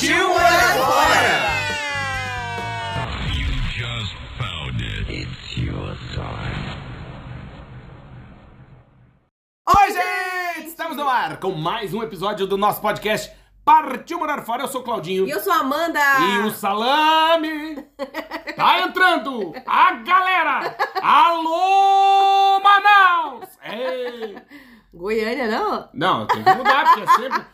Partiu morar fora! Oi, gente! Estamos no ar com mais um episódio do nosso podcast Partiu Morar Fora. Eu sou o Claudinho. E eu sou a Amanda. E o salame tá entrando a galera. Alô, Manaus! Ei. Goiânia, não? Não, tem que mudar, porque é sempre...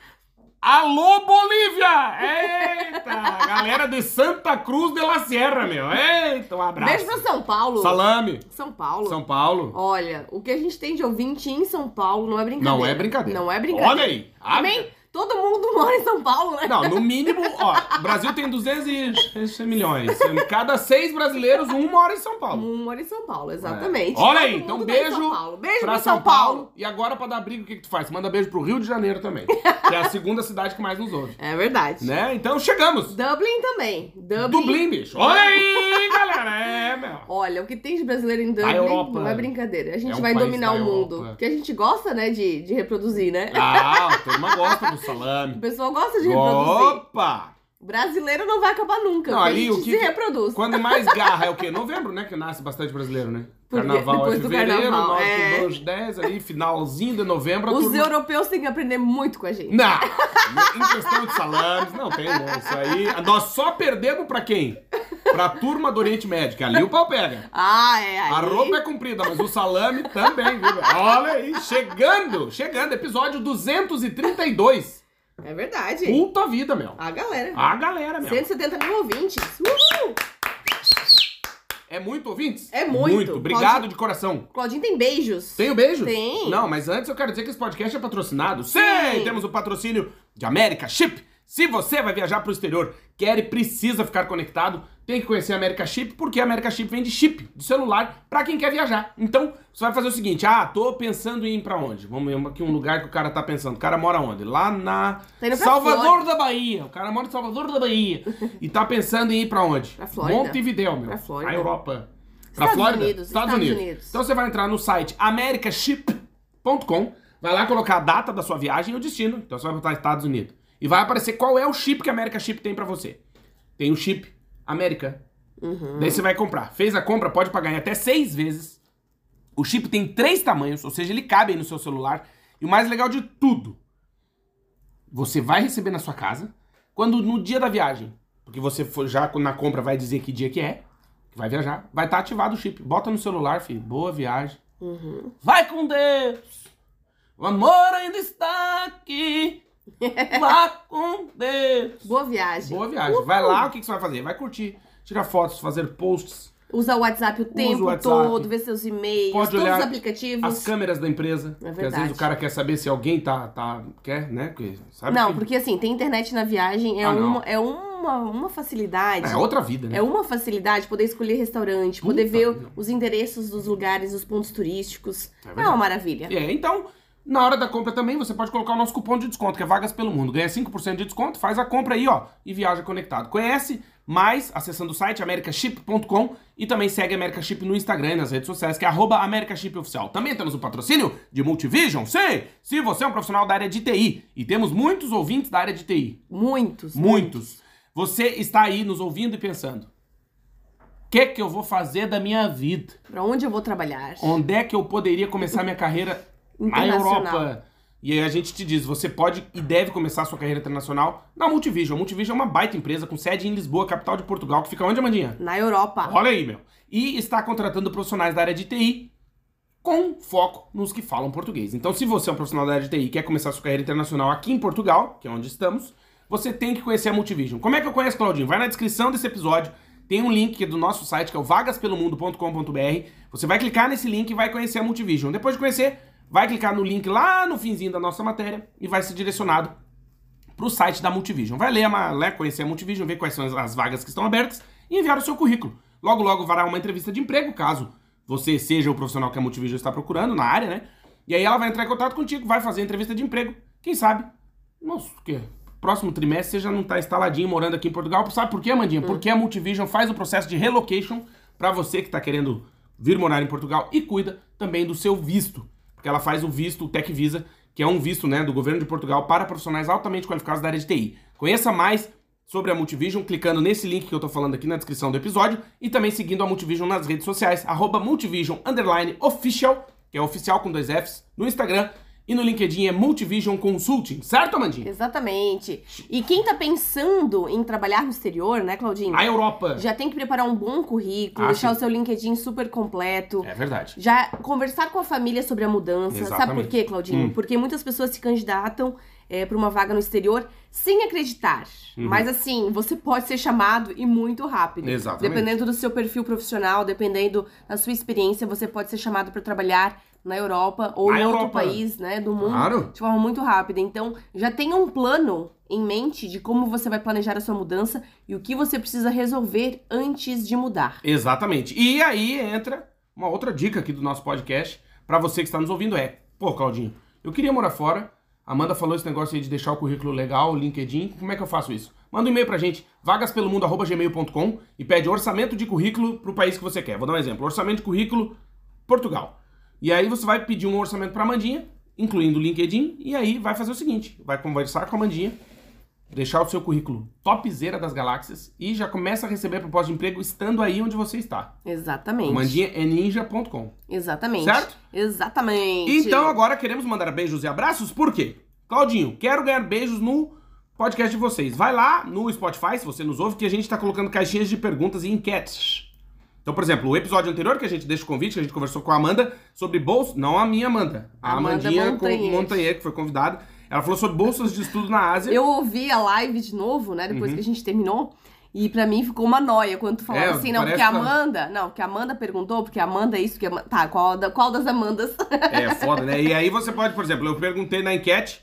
Alô, Bolívia! Eita! Galera de Santa Cruz de la Sierra, meu. Eita, um abraço. Beijo pra São Paulo. Salame. São Paulo. São Paulo. Olha, o que a gente tem de ouvinte em São Paulo não é brincadeira. Não é brincadeira. Não é brincadeira. Olha aí. Também, todo mundo mora em São Paulo, né? Não, no mínimo, ó, o Brasil tem 200 milhões. Cada seis brasileiros, um mora em São Paulo. Um mora em São Paulo, exatamente. É. Olha Todo aí, então beijo, São Paulo. Beijo pra pra São Paulo. E agora, pra dar briga, o que, que tu faz? Manda beijo pro Rio de Janeiro também. que é a segunda cidade que mais nos ouve. É verdade. Né? Então chegamos. Dublin também. Dublin. Dublin, bicho. Olha aí, galera. É, meu. Olha, o que tem de brasileiro em Dublin Europa não é brincadeira. A gente é um vai dominar o mundo. Porque a gente gosta, né, de, de reproduzir, né? Ah, a turma gosta do O salame. pessoal gosta de reproduzir. Opa! O brasileiro não vai acabar nunca. Não, gente o que se reproduz. Quando mais garra é o quê? Novembro, né? Que nasce bastante brasileiro, né? Porque Carnaval depois é do fevereiro, carnaval, nós é. com 2, 10 ali, finalzinho de novembro. Os turma- europeus têm que aprender muito com a gente. Não! em questão de salames, não tem, não. Isso aí. Nós só perdemos pra quem? Pra turma do Oriente Médio, que ali o pau pega. Ah, é. Aí... A roupa é comprida, mas o salame também, viu? Olha aí, chegando, chegando, episódio 232. É verdade. Puta vida, meu. A galera. A galera, meu. 170 mil ouvintes. Uhul! É muito, ouvintes? É muito. Muito. Obrigado Pode- de coração. Claudinho tem beijos. Tem o beijo? Tem. Não, mas antes eu quero dizer que esse podcast é patrocinado. Sim! Sim. Temos o patrocínio de América Chip. Se você vai viajar pro exterior, quer e precisa ficar conectado, tem que conhecer a América Chip, porque a América Chip vende chip de celular pra quem quer viajar. Então, você vai fazer o seguinte: ah, tô pensando em ir pra onde? Vamos ver aqui um lugar que o cara tá pensando. O cara mora onde? Lá na Tá Salvador da Bahia. O cara mora em Salvador da Bahia. e tá pensando em ir pra onde? Pra Flórida. Montevidéu, meu. Pra Flórida. A Europa. Pra Estados Flórida? Unidos, Estados, Estados Unidos. Unidos. Então você vai entrar no site americaship.com, vai lá colocar a data da sua viagem e o destino. Então você vai botar Estados Unidos. E vai aparecer qual é o chip que a America Chip tem pra você. Tem o chip América. Uhum. Daí você vai comprar. Fez a compra, pode pagar em até seis vezes. O chip tem três tamanhos, ou seja, ele cabe aí no seu celular. E o mais legal de tudo, você vai receber na sua casa quando no dia da viagem, porque você for já na compra vai dizer que dia que é, que vai viajar, vai estar ativado o chip. Bota no celular, filho. Boa viagem. Uhum. Vai com Deus. O amor ainda está aqui. Vá com Deus. Boa viagem. Boa viagem. Vai lá, o que, que você vai fazer? Vai curtir, tirar fotos, fazer posts, Usa o WhatsApp o tempo WhatsApp. todo, vê seus e-mails, Pode todos olhar os aplicativos. as câmeras da empresa. É Porque às verdade. vezes o cara quer saber se alguém tá. tá quer, né? Porque, sabe Não, que- porque assim, tem internet na viagem, é, Ah, não. uma, é uma, uma facilidade. É outra vida, né? É uma facilidade poder escolher restaurante, poder Puta ver os endereços dos lugares, os pontos turísticos. É É, verdade. uma maravilha. É, então, na hora da compra também, você pode colocar o nosso cupom de desconto, que é Vagas Pelo Mundo. Ganha 5% de desconto, faz a compra aí, ó, e viaja conectado. Conhece mais acessando o site americaship.com e também segue a America Chip no Instagram e nas redes sociais, que é arroba americashipoficial. Também temos o patrocínio de Multivision, sim! Se você é um profissional da área de TI, e temos muitos ouvintes da área de TI, Muitos. muitos, você está aí nos ouvindo e pensando, o que que eu vou fazer da minha vida? Pra onde eu vou trabalhar? Onde é que eu poderia começar minha carreira na. Europa? E aí a gente te diz, você pode e deve começar a sua carreira internacional na Multivision. A Multivision é uma baita empresa com sede em Lisboa, capital de Portugal, que fica onde, Amandinha? Na Europa. Olha aí, meu. E está contratando profissionais da área de TI com foco nos que falam português. Então, se você é um profissional da área de TI e quer começar a sua carreira internacional aqui em Portugal, que é onde estamos, você tem que conhecer a Multivision. Como é que eu conheço, Claudinho? Vai na descrição desse episódio, tem um link é do nosso site, que é o vagaspelomundo.com.br. Você vai clicar nesse link e vai conhecer a Multivision. Depois de conhecer, vai clicar no link lá no finzinho da nossa matéria e vai ser direcionado para o site da Multivision. Vai ler, a, né, conhecer a Multivision, ver quais são as, as vagas que estão abertas e enviar o seu currículo. Logo, logo vará uma entrevista de emprego, caso você seja o profissional que a Multivision está procurando na área, né? E aí ela vai entrar em contato contigo, vai fazer a entrevista de emprego. Quem sabe? Nossa, o quê? Próximo trimestre você já não está instaladinho morando aqui em Portugal. Sabe por quê, Amandinha? Hum. Porque a Multivision faz o processo de relocation para você que está querendo vir morar em Portugal e cuida também do seu visto. Porque ela faz o visto, o Tech Visa, que é um visto né, do governo de Portugal para profissionais altamente qualificados da área de TI. Conheça mais sobre a Multivision clicando nesse link que eu estou falando aqui na descrição do episódio e também seguindo a Multivision nas redes sociais, arroba Multivision Official, que é oficial com dois Fs, no Instagram e no LinkedIn é Multivision Consulting, certo, Amandinha? Exatamente. E quem tá pensando em trabalhar no exterior, né, Claudinho? A Europa. Já tem que preparar um bom currículo, ah, deixar sim. o seu LinkedIn super completo. É verdade. Já conversar com a família sobre a mudança. Exatamente. Sabe por quê, Claudinho? Hum. Porque muitas pessoas se candidatam é, para uma vaga no exterior sem acreditar. Uhum. Mas assim, você pode ser chamado e muito rápido. Exatamente. Dependendo do seu perfil profissional, dependendo da sua experiência, você pode ser chamado para trabalhar na Europa ou na em Europa. outro país, né, do mundo, claro. de forma muito rápida. Então, já tenha um plano em mente de como você vai planejar a sua mudança e o que você precisa resolver antes de mudar. Exatamente. E aí entra uma outra dica aqui do nosso podcast para você que está nos ouvindo é: pô, Claudinho, eu queria morar fora. Amanda falou esse negócio aí de deixar o currículo legal, o LinkedIn. Como é que eu faço isso? Manda um e-mail pra gente, vagaspelomundo.gmail.com e pede orçamento de currículo pro país que você quer. Vou dar um exemplo. Orçamento de currículo Portugal. E aí você vai pedir um orçamento para a Mandinha, incluindo o LinkedIn, e aí vai fazer o seguinte: vai conversar com a Mandinha, deixar o seu currículo topzera das galáxias e já começa a receber proposta de emprego estando aí onde você está. Exatamente. Mandinha é ninja.com. Exatamente. Certo? Exatamente. Então agora queremos mandar beijos e abraços, por quê? Claudinho, quero ganhar beijos no podcast de vocês. Vai lá no Spotify, se você nos ouve, que a gente está colocando caixinhas de perguntas e enquetes. Então, por exemplo, o episódio anterior que a gente deixa o convite, que a gente conversou com a Amanda sobre bolsas, não a minha Amanda, a Amanda Amandinha Montanher, que foi convidada. Ela falou sobre bolsas de estudo na Ásia. Eu ouvi a live de novo, né, depois uhum. que a gente terminou. E pra mim ficou uma noia quando tu falava é, assim, não, porque a Amanda. Não, que a Amanda perguntou, porque a Amanda é isso, que Tá, qual, qual das Amandas? É, foda, né? E aí você pode, por exemplo, eu perguntei na enquete: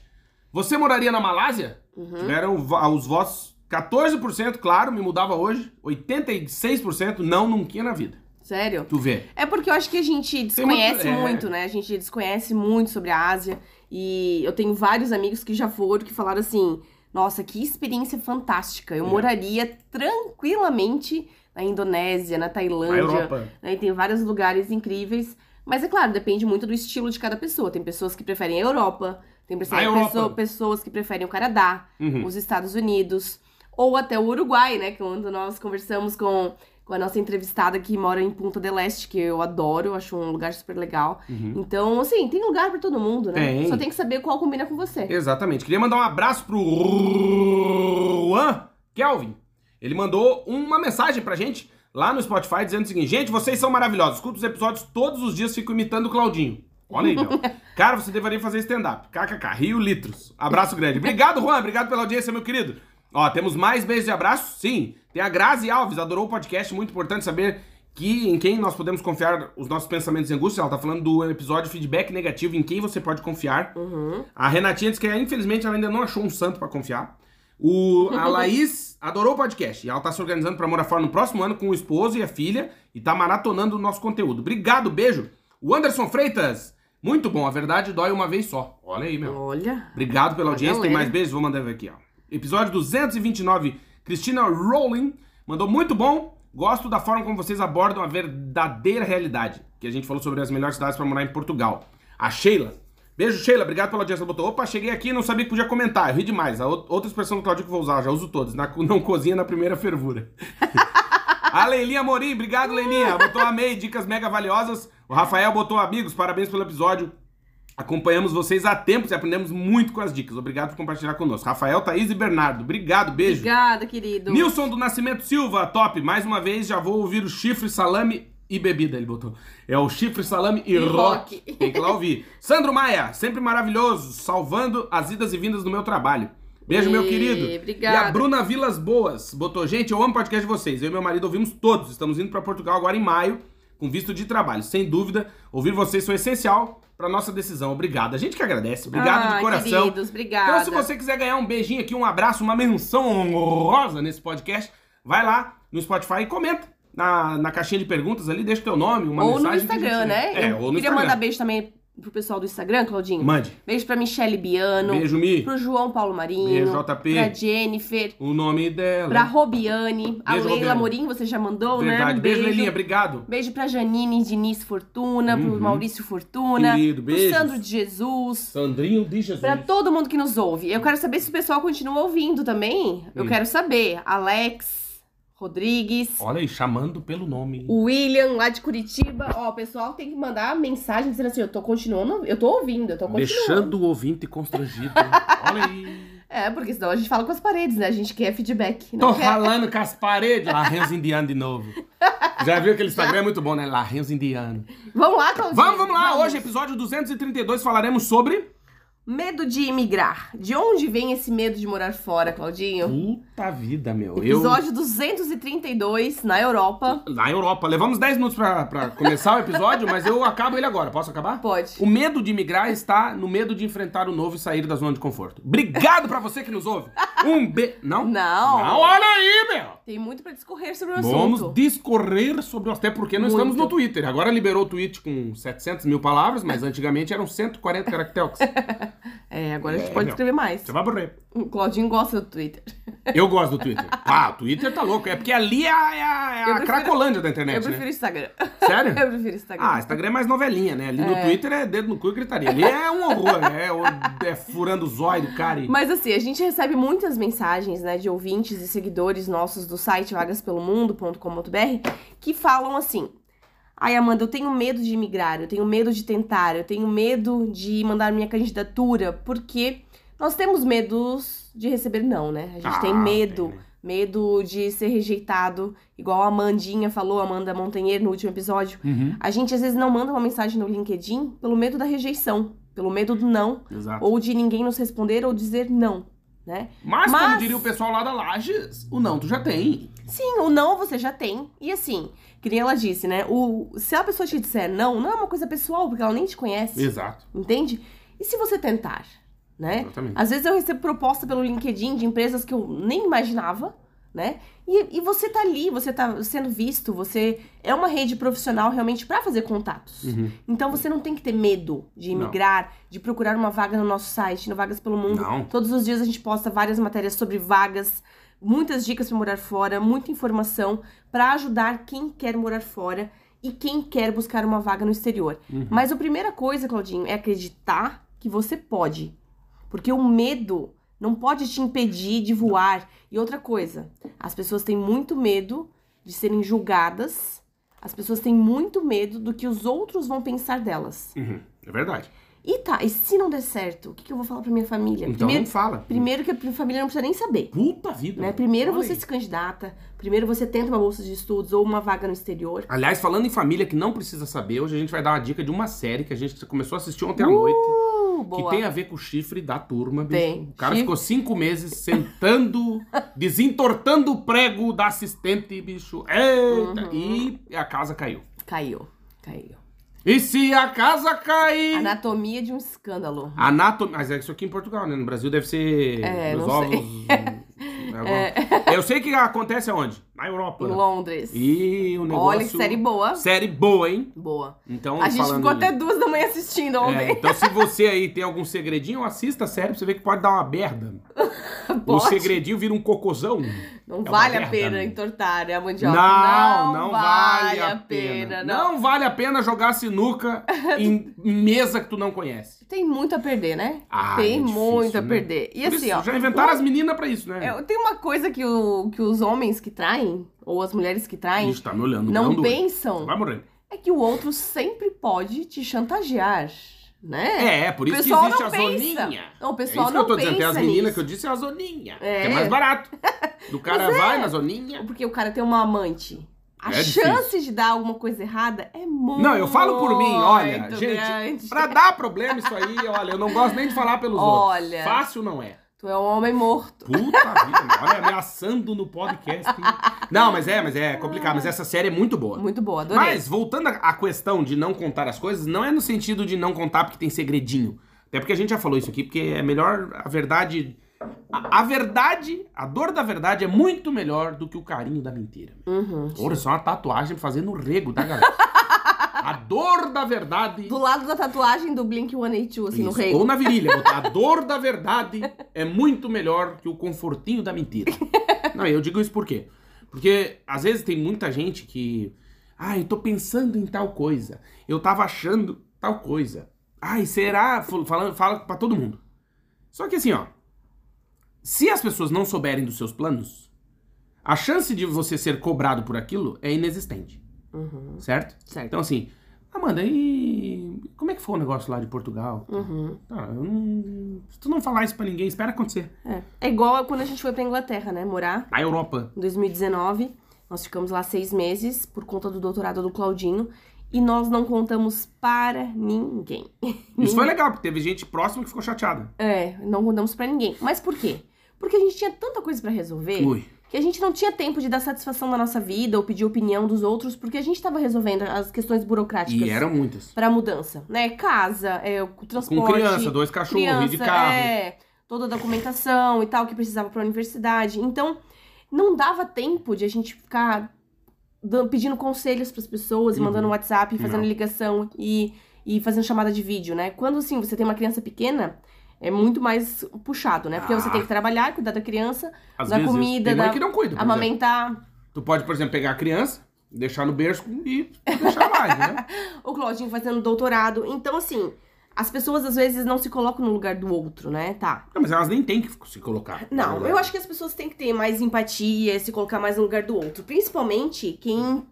você moraria na Malásia? Uhum. Tiveram os votos 14%, claro, me mudava hoje. 86% não, nunca na vida. Sério? Tu vê. É porque eu acho que a gente desconhece muito, é... muito, né? A gente desconhece muito sobre a Ásia. E eu tenho vários amigos que já foram, que falaram assim: nossa, que experiência fantástica. Eu é. moraria tranquilamente na Indonésia, na Tailândia. Na Europa. Né? E tem vários lugares incríveis. Mas é claro, depende muito do estilo de cada pessoa. Tem pessoas que preferem a Europa, tem pessoas, pessoa, pessoas que preferem o Canadá, uhum. os Estados Unidos ou até o Uruguai, né? Quando nós conversamos com, com a nossa entrevistada que mora em Punta del Este, que eu adoro, acho um lugar super legal. Uhum. Então, assim, tem lugar para todo mundo, né? Tem. Só tem que saber qual combina com você. Exatamente. Queria mandar um abraço pro Juan Kelvin. Ele mandou uma mensagem pra gente lá no Spotify dizendo o seguinte: gente, vocês são maravilhosos. Escuto os episódios todos os dias, fico imitando o Claudinho. Olha aí, meu. Cara, você deveria fazer stand-up. KKK, Rio Litros. Abraço grande. Obrigado, Juan. Obrigado pela audiência, meu querido. Ó, temos mais beijos e abraços? Sim. Tem a Grazi Alves, adorou o podcast, muito importante saber que em quem nós podemos confiar os nossos pensamentos e angústias. Ela tá falando do episódio feedback negativo, em quem você pode confiar. Uhum. A Renatinha disse que infelizmente ela ainda não achou um santo para confiar. O, a Laís adorou o podcast e ela tá se organizando para morar fora no próximo ano com o esposo e a filha e tá maratonando o nosso conteúdo. Obrigado, beijo. O Anderson Freitas, muito bom, a verdade dói uma vez só. Olha aí, meu. Olha. Obrigado pela audiência, tem mais beijos, vou mandar ver aqui, ó. Episódio 229, Cristina Rowling mandou muito bom. Gosto da forma como vocês abordam a verdadeira realidade. Que a gente falou sobre as melhores cidades para morar em Portugal. A Sheila. Beijo, Sheila. Obrigado pela audiência. Botou. Opa, cheguei aqui e não sabia que podia comentar. Eu ri demais. A outra expressão do Claudio que vou usar, já uso todas. Na, não cozinha na primeira fervura. a Leilinha Morim. Obrigado, Leilinha. Botou amei. Dicas mega valiosas. O Rafael botou amigos. Parabéns pelo episódio. Acompanhamos vocês há tempos e aprendemos muito com as dicas. Obrigado por compartilhar conosco. Rafael, Thaís e Bernardo. Obrigado, beijo. Obrigada, querido. Nilson do Nascimento Silva, top. Mais uma vez, já vou ouvir o chifre, salame e bebida, ele botou. É o chifre, salame e, e rock. rock. Tem que lá ouvir. Sandro Maia, sempre maravilhoso, salvando as idas e vindas do meu trabalho. Beijo, e... meu querido. Obrigada. E a Bruna Vilas Boas botou: Gente, eu amo o podcast de vocês. Eu e meu marido ouvimos todos. Estamos indo para Portugal agora em maio, com visto de trabalho. Sem dúvida, ouvir vocês foi essencial pra nossa decisão. Obrigado. A gente que agradece. Obrigado ah, de coração. Queridos, obrigada. Então, se você quiser ganhar um beijinho aqui, um abraço, uma menção honrosa nesse podcast, vai lá no Spotify e comenta. Na, na caixinha de perguntas ali, deixa o teu nome, uma ou mensagem. No Instagram, gente... né? É, Eu ou no queria Instagram. mandar beijo também pro pessoal do Instagram, Claudinho. Mande. Beijo pra Michele Biano. Beijo, Mi. Pro João Paulo Marinho. Beijo, JP. Pra Jennifer. O nome dela. Pra Robiane. A Beijo, Leila Robiane. Morim, você já mandou, Verdade. né? Um Beijo, Lelinha. Obrigado. Beijo pra Janine Diniz Fortuna, Uhum. pro Maurício Fortuna, Querido, pro beijos. Sandro de Jesus, Sandrinho de Jesus. pra todo mundo que nos ouve. Eu quero saber se o pessoal continua ouvindo também. Eu Hum. quero saber. Alex, Rodrigues, Olha aí, chamando pelo nome. o William lá de Curitiba. Ó, o pessoal tem que mandar mensagem dizendo assim: eu tô continuando, eu tô ouvindo, eu tô continuando. Deixando o ouvinte constrangido. Olha aí. É, porque senão a gente fala com as paredes, né? A gente quer feedback. Tô quer... ralando com as paredes. Larrenz indiano de novo. Já viu aquele Instagram? É muito bom, né? Larrenz indiano. Vamos lá, Claudinho. Vamos, vamos lá. Hoje, episódio 232, falaremos sobre... Medo de imigrar. De onde vem esse medo de morar fora, Claudinho? Puta vida, meu. Episódio 232, na Europa. Eu... Na Europa. Levamos 10 minutos pra, pra começar o episódio, mas eu acabo ele agora. Posso acabar? Pode. O medo de migrar está no medo de enfrentar o novo e sair da zona de conforto. Obrigado pra você que nos ouve. Um be... Não? Não. Não, olha aí, meu. Tem muito pra discorrer sobre o assunto. Vamos discorrer sobre o... Até porque nós Muito. estamos no Twitter. Agora liberou o tweet com 700 mil palavras, mas antigamente eram 140 caracteres. É, agora a gente É, pode meu. escrever mais. Você vai morrer. O Claudinho gosta do Twitter. Eu gosto do Twitter. Ah, o Twitter tá louco. É porque ali é a, é a, é prefiro- Cracolândia da Eu internet, prefiro né? Instagram. Sério? Eu prefiro Instagram. Ah, Instagram é mais novelinha, né? Ali no Twitter é dedo no cu e gritaria. Ali é um horror, né? É, é furando o zóio do cara e... Mas assim, a gente recebe muitas mensagens, né, de ouvintes e seguidores nossos do site vagaspelomundo.com.br que falam assim: Ai, Amanda, eu tenho medo de imigrar, eu tenho medo de tentar, eu tenho medo de mandar minha candidatura, porque nós temos medos de receber não, né? A gente Ah, tem medo. tem, né? Medo de ser rejeitado, igual a Amandinha falou, Amanda Montanheiro, no último episódio. Uhum, A gente às vezes não manda uma mensagem no LinkedIn pelo medo da rejeição, pelo medo do não, exato. ou de ninguém nos responder ou dizer não, né? Mas, como Mas- diria o pessoal lá da Lages, o não tu já tem. Sim, o não você já tem. E assim, que nem ela disse, né? O, se a pessoa te disser não, não é uma coisa pessoal, porque ela nem te conhece. Exato. Entende? E se você tentar, né? Exatamente. Às vezes eu recebo proposta pelo LinkedIn de empresas que eu nem imaginava, né? E, e você tá ali, você tá sendo visto, você é uma rede profissional realmente pra fazer contatos. Uhum. Então você não tem que ter medo de imigrar, de procurar uma vaga no nosso site, no Vagas pelo Mundo. Não. Todos os dias a gente posta várias matérias sobre vagas, muitas dicas para morar fora, muita informação para ajudar quem quer morar fora e quem quer buscar uma vaga no exterior. Uhum. Mas a primeira coisa, Claudinho, é acreditar que você pode. Porque o medo não pode te impedir de voar. E outra coisa, as pessoas têm muito medo de serem julgadas. As pessoas têm muito medo do que os outros vão pensar delas. Uhum. É verdade. E tá, e se não der certo, o que, que eu vou falar pra minha família? Então primeiro, não fala. primeiro que a minha família não precisa nem saber. Puta vida. Né? Primeiro Olha você aí. se candidata, primeiro você tenta uma bolsa de estudos ou uma vaga no exterior. Aliás, falando em família que não precisa saber, hoje a gente vai dar uma dica de uma série que a gente começou a assistir ontem à noite. Uh, Que boa. tem a ver com o chifre da turma, bicho. Tem. O cara Chifre. ficou cinco meses sentando, desentortando o prego da assistente, bicho. Eita! Uhum. E a casa caiu. Caiu, caiu. E se a casa cair? Anatomia de um escândalo. Anatomia. Mas é isso aqui em Portugal, né? No Brasil deve ser. É, os não ovos. sei. É, Eu sei que acontece aonde? Na Europa. Em né? Londres. E o negócio. Olha que série boa. Série boa, hein? Boa. Então, A gente ficou até duas da manhã assistindo É, ontem. então, se você aí tem algum segredinho, assista a série pra você ver que pode dar uma merda. O segredinho vira um cocôzão. Não É vale a pena né? entortar a mandioca. Não, não, vale a pena. Não. Não vale a pena jogar sinuca em mesa que tu não conhece. Tem muito a perder, né? Ah, tem é difícil, muito a né? perder. E Por assim, isso, ó. Já inventaram as meninas pra isso, né? é, tem uma coisa que, o, que os homens que traem, ou as mulheres que traem, Ixi, tá me olhando. não pensam Vai morrer. é que o outro sempre pode te chantagear, né? É, é por isso que existe a pensa. zoninha. Não, o É pessoal isso que não eu tô dizendo. Tem as meninas nisso. que eu disse é a zoninha. É. Que é mais barato. Do cara vai na zoninha. Porque o cara tem uma amante. A É chance de dar alguma coisa errada é muito Não, eu falo por mim, olha, gente, grande. pra dar problema isso aí, olha, eu não gosto nem de falar pelos Olha. outros. Fácil não é. Tu é um homem morto. Puta vida, olha, ameaçando no podcast. Hein? Não, mas é, mas é complicado. Mas essa série é muito boa. Muito boa, adorei. Mas, voltando à questão de não contar as coisas, não é no sentido de não contar porque tem segredinho. Até porque a gente já falou isso aqui, porque é melhor a verdade. A, a verdade, a dor da verdade é muito melhor do que o carinho da mentira. Uhum, Olha, só uma tatuagem fazendo o rego da galera. A dor da verdade. Do lado da tatuagem do Blink 182, assim, Isso. no rei. Ou na virilha. A dor da verdade é muito melhor que o confortinho da mentira. Não, eu digo isso por quê? Porque às vezes tem muita gente que. Ah, eu tô pensando em tal coisa. Eu tava achando tal coisa. Ai, será? Falando, fala pra todo mundo. Só que assim, ó. Se as pessoas não souberem dos seus planos, a chance de você ser cobrado por aquilo é inexistente. Uhum. Certo? Certo. Então, assim, Amanda, e como é que foi o negócio lá de Portugal? Uhum. Ah, não... Se tu não falar isso pra ninguém, espera acontecer. É. é igual quando a gente foi pra Inglaterra, né? Morar. A Europa. Em 2019. Nós ficamos lá seis meses por conta do doutorado do Claudinho. E nós não contamos para ninguém. Isso foi legal, porque teve gente próxima que ficou chateada. É, não contamos para ninguém. Mas por quê? Porque a gente tinha tanta coisa para resolver. Ui que a gente não tinha tempo de dar satisfação na nossa vida ou pedir opinião dos outros, porque a gente estava resolvendo as questões burocráticas. E eram muitas. Para mudança, né? Casa, é, transporte. Com criança, dois cachorros, criança, de carro. É, toda a documentação e tal que precisava para a universidade. Então, não dava tempo de a gente ficar pedindo conselhos para as pessoas, uhum. mandando WhatsApp, fazendo não. ligação e, e fazendo chamada de vídeo, né? Quando assim você tem uma criança pequena, é muito mais puxado, né? Porque ah. você tem que trabalhar, cuidar da criança, Às da comida, da que não cuida, amamentar. Exemplo. Tu pode, por exemplo, pegar a criança, deixar no berço e deixar lá, né? o Claudinho fazendo doutorado. Então, assim, as pessoas às vezes não se colocam no lugar do outro, né? Tá. Não, mas elas nem têm que se colocar. Não, eu acho que as pessoas têm que ter mais empatia, se colocar mais no lugar do outro. Principalmente quem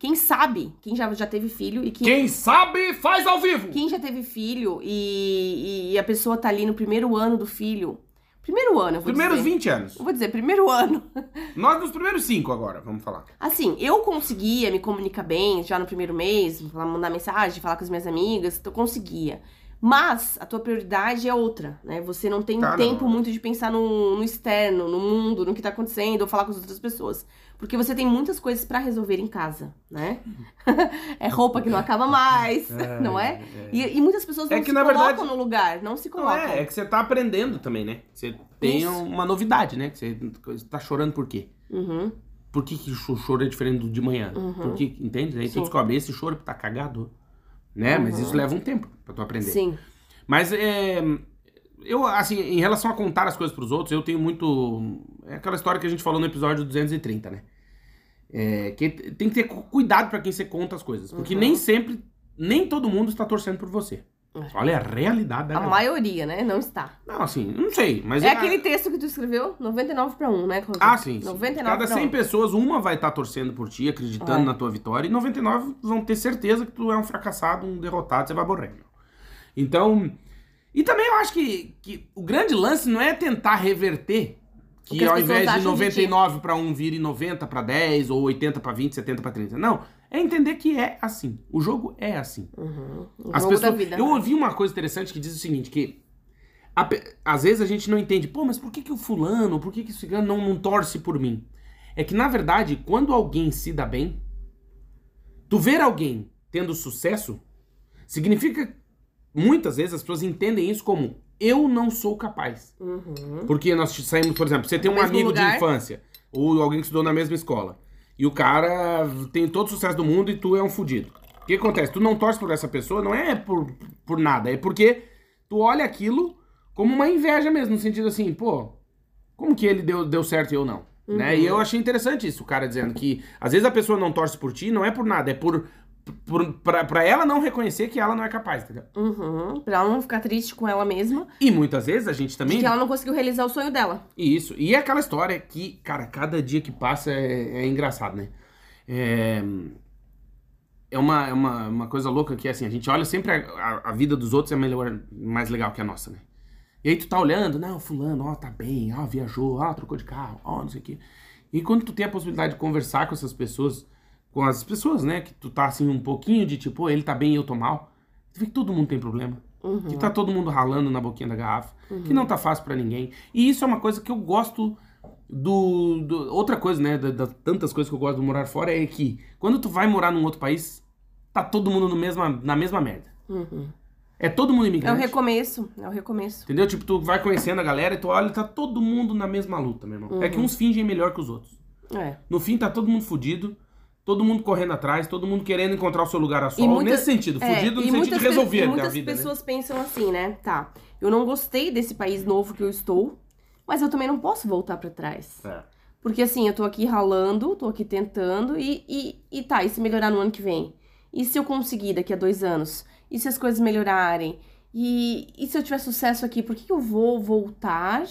quem sabe, quem já, já teve filho e quem... Quem sabe, faz ao vivo! Quem já teve filho e, e a pessoa tá ali no primeiro ano do filho. Primeiro ano, eu vou Primeiros dizer. 20 anos. Eu vou dizer, primeiro ano. Nós nos primeiros cinco agora, vamos falar. Assim, eu conseguia me comunicar bem já no primeiro mês, mandar mensagem, falar com as minhas amigas, eu conseguia. Mas a tua prioridade é outra, né? Você não tem tá, tempo não. muito de pensar no, no externo, no mundo, no que tá acontecendo, ou falar com as outras pessoas. Porque você tem muitas coisas para resolver em casa, né? é roupa que não acaba mais, é, não é? é? E, e, muitas pessoas é não é que, se colocam verdade, no lugar, não se colocam. Não é, é que você tá aprendendo também, né? Você tem Isso. uma novidade, né? Você tá chorando por quê? Uhum. Por que, que o choro é diferente do de manhã? Uhum. Por que, entende? Aí Sim. tu descobre, esse choro tá cagado, né? Uhum. Mas isso leva um tempo para tu aprender. Sim. Mas é, eu, assim, em relação a contar as coisas pros outros, eu tenho muito. É aquela história que a gente falou no episódio 230, né? É, que tem que ter cuidado para quem você conta as coisas. Porque uhum. nem sempre, nem todo mundo está torcendo por você. É. Olha a realidade da A galera. maioria, né? Não está. Não, assim, não sei, mas... É, é aquele texto que tu escreveu, 99 para 1, né, Claudio? Ah, sim. 99 Cada 100 1. pessoas, uma vai estar tá torcendo por ti, acreditando é. na tua vitória, e 99 vão ter certeza que tu é um fracassado, um derrotado, você vai morrer. Então... E também eu acho que, que o grande lance não é tentar reverter que ao invés de 99 para 1 vire 90 para 10, ou 80 para 20, 70 para 30. Não. É entender que é assim. O jogo é assim. Uhum. O As pessoas... Vida, Eu né? ouvi uma coisa interessante que diz o seguinte: que a... às vezes a gente não entende, pô, mas por que, que o fulano, por que, que esse cigano não, não torce por mim? É que, na verdade, quando alguém se dá bem, tu ver alguém tendo sucesso, significa. Muitas vezes as pessoas entendem isso como eu não sou capaz. Uhum. Porque nós saímos, por exemplo, você tem um amigo lugar. de infância, ou alguém que estudou na mesma escola, e o cara tem todo o sucesso do mundo e tu é um fudido. O que acontece? Tu não torce por essa pessoa, não é por, por nada, é porque tu olha aquilo como uma inveja mesmo, no sentido assim, pô, como que ele deu, deu certo e eu não? Uhum. Né? E eu achei interessante isso, o cara dizendo que às vezes a pessoa não torce por ti, não é por nada, é por pra, pra ela não reconhecer que ela não é capaz, entendeu? Uhum, pra ela não ficar triste com ela mesma. E muitas vezes a gente também. De que ela não conseguiu realizar o sonho dela. Isso. E é aquela história que, cara, cada dia que passa é, é engraçado, né? É. É uma, é uma, uma coisa louca que, assim, a gente olha sempre a, a, a vida dos outros é melhor, mais legal que a nossa, né? E aí tu tá olhando, não, fulano, ó, tá bem, ó, viajou, ó, trocou de carro, ó, não sei o quê. E quando tu tem a possibilidade de conversar com essas pessoas, com as pessoas, né? Que tu tá assim um pouquinho de tipo, ele tá bem e eu tô mal. Tu vê que todo mundo tem problema. Uhum. Que tá todo mundo ralando na boquinha da garrafa. Uhum. Que não tá fácil para ninguém. E isso é uma coisa que eu gosto do, do, outra coisa, né, da, da, tantas coisas que eu gosto de morar fora é que quando tu vai morar num outro país, tá todo mundo no mesma, na mesma merda. Uhum. É todo mundo imigrante. É o recomeço, é o recomeço. Entendeu? Tipo, tu vai conhecendo a galera e tu olha, tá todo mundo na mesma luta, meu irmão. É que uhum. uns fingem melhor que os outros. É. No fim, tá todo mundo fudido, todo mundo correndo atrás, todo mundo querendo encontrar o seu lugar a sol. Muitas, nesse sentido, é, fudido no sentido de resolver a vida, Muitas pessoas né? pensam assim, né? Tá, eu não gostei desse país novo que eu estou, mas eu também não posso voltar para trás. É. Porque assim, eu tô aqui ralando, tô aqui tentando e, e, e tá, e se melhorar no ano que vem? E se eu conseguir daqui a dois anos? E se as coisas melhorarem? E, e se eu tiver sucesso aqui, por que, que eu vou voltar,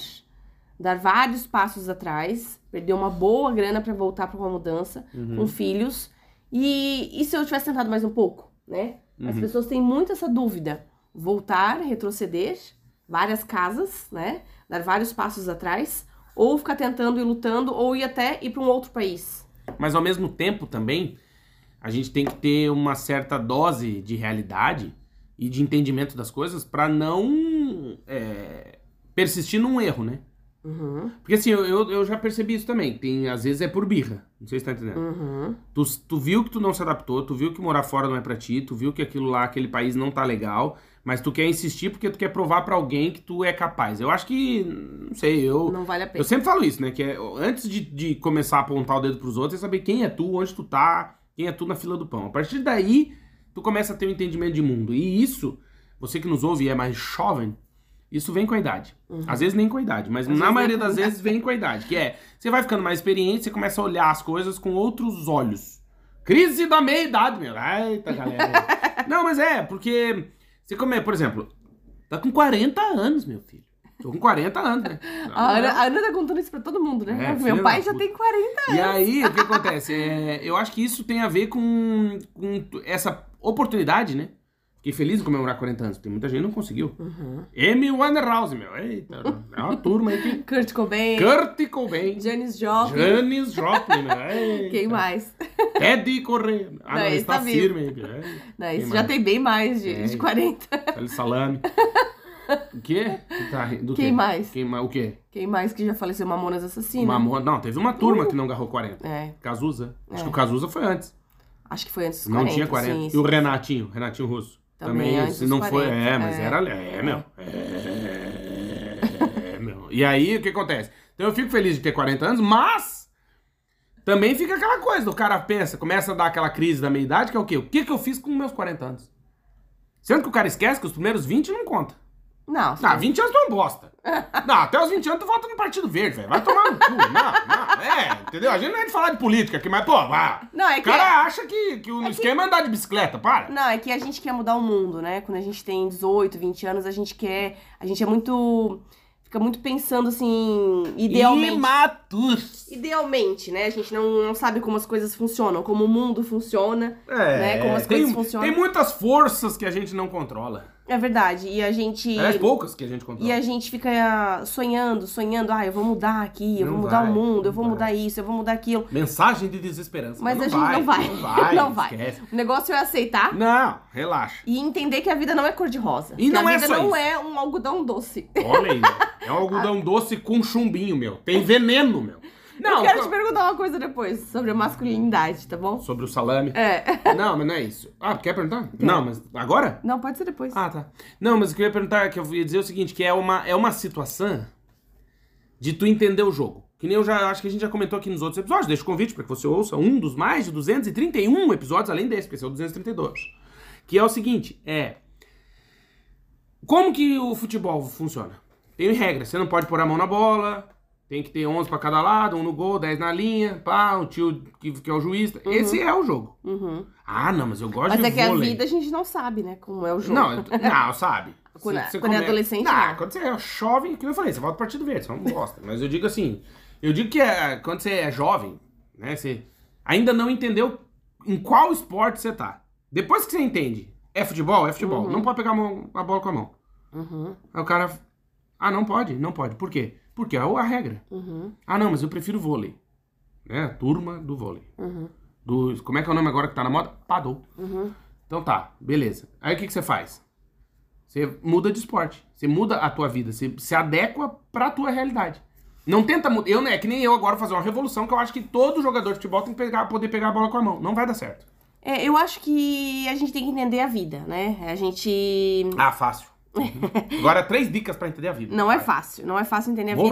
dar vários passos atrás, perder uma boa grana para voltar para uma mudança, uhum. com filhos? E, e se eu tivesse tentado mais um pouco, né? As uhum. pessoas têm muito essa dúvida. Voltar, retroceder, várias casas, né? dar vários passos atrás, ou ficar tentando e lutando, ou ir até ir para um outro país. Mas ao mesmo tempo também, a gente tem que ter uma certa dose de realidade e de entendimento das coisas para não é, persistir num erro, né? Uhum. Porque assim, eu, eu já percebi isso também. Tem, às vezes é por birra. Não sei se tá entendendo. Uhum. Tu, tu viu que tu não se adaptou, tu viu que morar fora não é pra ti, tu viu que aquilo lá, aquele país não tá legal. Mas tu quer insistir porque tu quer provar para alguém que tu é capaz. Eu acho que, não sei, eu. Não vale a pena. Eu sempre falo isso, né? Que é, antes de, de começar a apontar o dedo pros outros, é saber quem é tu, onde tu tá, quem é tu na fila do pão. A partir daí, tu começa a ter um entendimento de mundo. E isso, você que nos ouve e é mais jovem, isso vem com a idade. Uhum. Às vezes nem com a idade, mas Às na maioria das vezes vem com a idade. Que é, você vai ficando mais experiente, você começa a olhar as coisas com outros olhos. Crise da meia-idade, meu. Eita, galera. não, mas é, porque você come, por exemplo, tá com 40 anos, meu filho. Tô com 40 anos, né? A Ana, a Ana tá contando isso pra todo mundo, né? É, meu pai já tem 40 anos. E aí, o que acontece? É, eu acho que isso tem a ver com, com essa oportunidade, né? Fiquei feliz em comemorar 40 anos. Tem muita gente que não conseguiu. Uhum. Amy Winehouse, meu. Eita, é uma turma aí que... Kurt Cobain. Kurt Cobain. Janis Joplin. Janis Joplin, meu. Quem mais? Teddy Correia. Ah, não, não esse tá, firme aí. Não, esse já tem bem mais de, é. de 40. Aquele salame. O quê? Tá, do Quem quê? mais? Quem, o quê? Quem mais que já faleceu? Mamonas Assassinas. Mamona... Não, teve uma turma uh. que não agarrou 40. É. Cazuza. Acho é. que o Cazuza foi antes. Acho que foi antes dos não 40. Não tinha 40. Sim, sim. E o Renatinho, Renatinho Russo. Também, Também se não 40, foi. É, mas é. era. É, meu. É, é, meu. E aí, o que acontece? Então eu fico feliz de ter 40 anos, mas. Também fica aquela coisa, o cara pensa, começa a dar aquela crise da meia-idade, que é o quê? O que, que eu fiz com meus 40 anos? Sendo que o cara esquece que os primeiros 20 não conta. Não. Não, 20 anos tu é um bosta. não, até os 20 anos tu vota no Partido Verde, velho. Vai tomar no cu. Não, não. É, entendeu? A gente não é de falar de política aqui, mas, pô, vá. Não, é que. O cara é... acha que, que o é esquema é andar de bicicleta, para. Não, é que a gente quer mudar o mundo, né? Quando a gente tem 18, 20 anos, a gente quer. A gente é muito fica muito pensando assim, idealmente. Imaturos. Idealmente, né? A gente não, não sabe como as coisas funcionam, como o mundo funciona, é, né? Como as tem, coisas funcionam. Tem muitas forças que a gente não controla. É verdade. E a gente. É poucas que a gente controla. E a gente fica sonhando, sonhando. Ah, eu vou mudar aqui, eu não vou mudar vai, o mundo, eu vou vai. mudar isso, eu vou mudar aquilo. Mensagem de desesperança. Mas, Mas a vai, gente não vai. Não vai. não vai. O negócio é aceitar. Não, relaxa. E entender que a vida não é cor-de-rosa. E não a é vida não isso. é um algodão doce. Olha aí. É um algodão doce com chumbinho, meu. Tem veneno, meu. Não, eu quero te perguntar uma coisa depois sobre a masculinidade, tá bom? Sobre o salame? É. Não, mas não é isso. Ah, quer perguntar? Quer. Não, mas agora? Não, pode ser depois. Ah, tá. Não, mas o que eu ia perguntar, que eu ia dizer é o seguinte, que é uma, é uma situação de tu entender o jogo. Que nem eu já acho que a gente já comentou aqui nos outros episódios. Deixa o convite para que você ouça um dos mais de 231 episódios, além desse, porque esse é o 232. Que é o seguinte, é... Como que o futebol funciona? Tem regra, você não pode pôr a mão na bola, tem que ter 11 para cada lado, um no gol, 10 na linha, pá, o tio que, que é o juiz. Uhum. Esse é o jogo. Uhum. Ah, não, mas eu gosto mas de Mas é que vôlei. a vida a gente não sabe, né, como é o jogo. Não, não sabe. quando, você, você quando come... é adolescente, não. não. Quando você é jovem, que eu falei, você volta pro Partido Verde, você não gosta. mas eu digo assim, eu digo que é, quando você é jovem, né, você ainda não entendeu em qual esporte você tá. Depois que você entende, é futebol? É futebol. Uhum. Não pode pegar a, mão, a bola com a mão. Uhum. Aí o cara, ah, não pode? Não pode. Por quê? Porque é a regra. Uhum. Ah, não, mas eu prefiro vôlei. Né? A turma do vôlei. Uhum. Do, como é que é o nome agora que tá na moda? Padou. Uhum. Então tá, beleza. Aí o que, que você faz? Você muda de esporte. Você muda a tua vida. Você se adequa pra tua realidade. Não tenta mudar. Eu, é que nem eu agora fazer uma revolução que eu acho que todo jogador de futebol tem que pegar, poder pegar a bola com a mão. Não vai dar certo. É, eu acho que a gente tem que entender a vida, né? A gente. Ah, fácil. Agora, três dicas para entender a vida. Não é fácil, não é fácil entender a vida.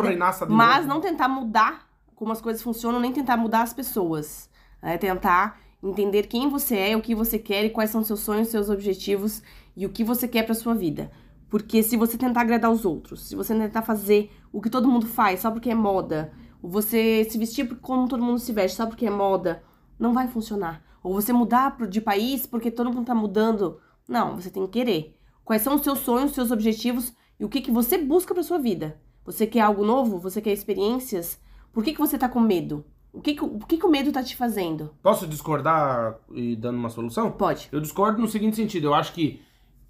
de mas novo. não tentar mudar como as coisas funcionam, nem tentar mudar as pessoas. É tentar entender quem você é, o que você quer e quais são seus sonhos, seus objetivos e o que você quer para sua vida. Porque se você tentar agradar os outros, se você tentar fazer o que todo mundo faz só porque é moda, ou você se vestir como todo mundo se veste só porque é moda, não vai funcionar. Ou você mudar de país porque todo mundo tá mudando. Não, você tem que querer. Quais são os seus sonhos, os seus objetivos e o que, que você busca para sua vida? Você quer algo novo? Você quer experiências? Por que, que você tá com medo? O que, que, o que, que o medo tá te fazendo? Posso discordar e dando uma solução? Pode. Eu discordo no seguinte sentido. Eu acho que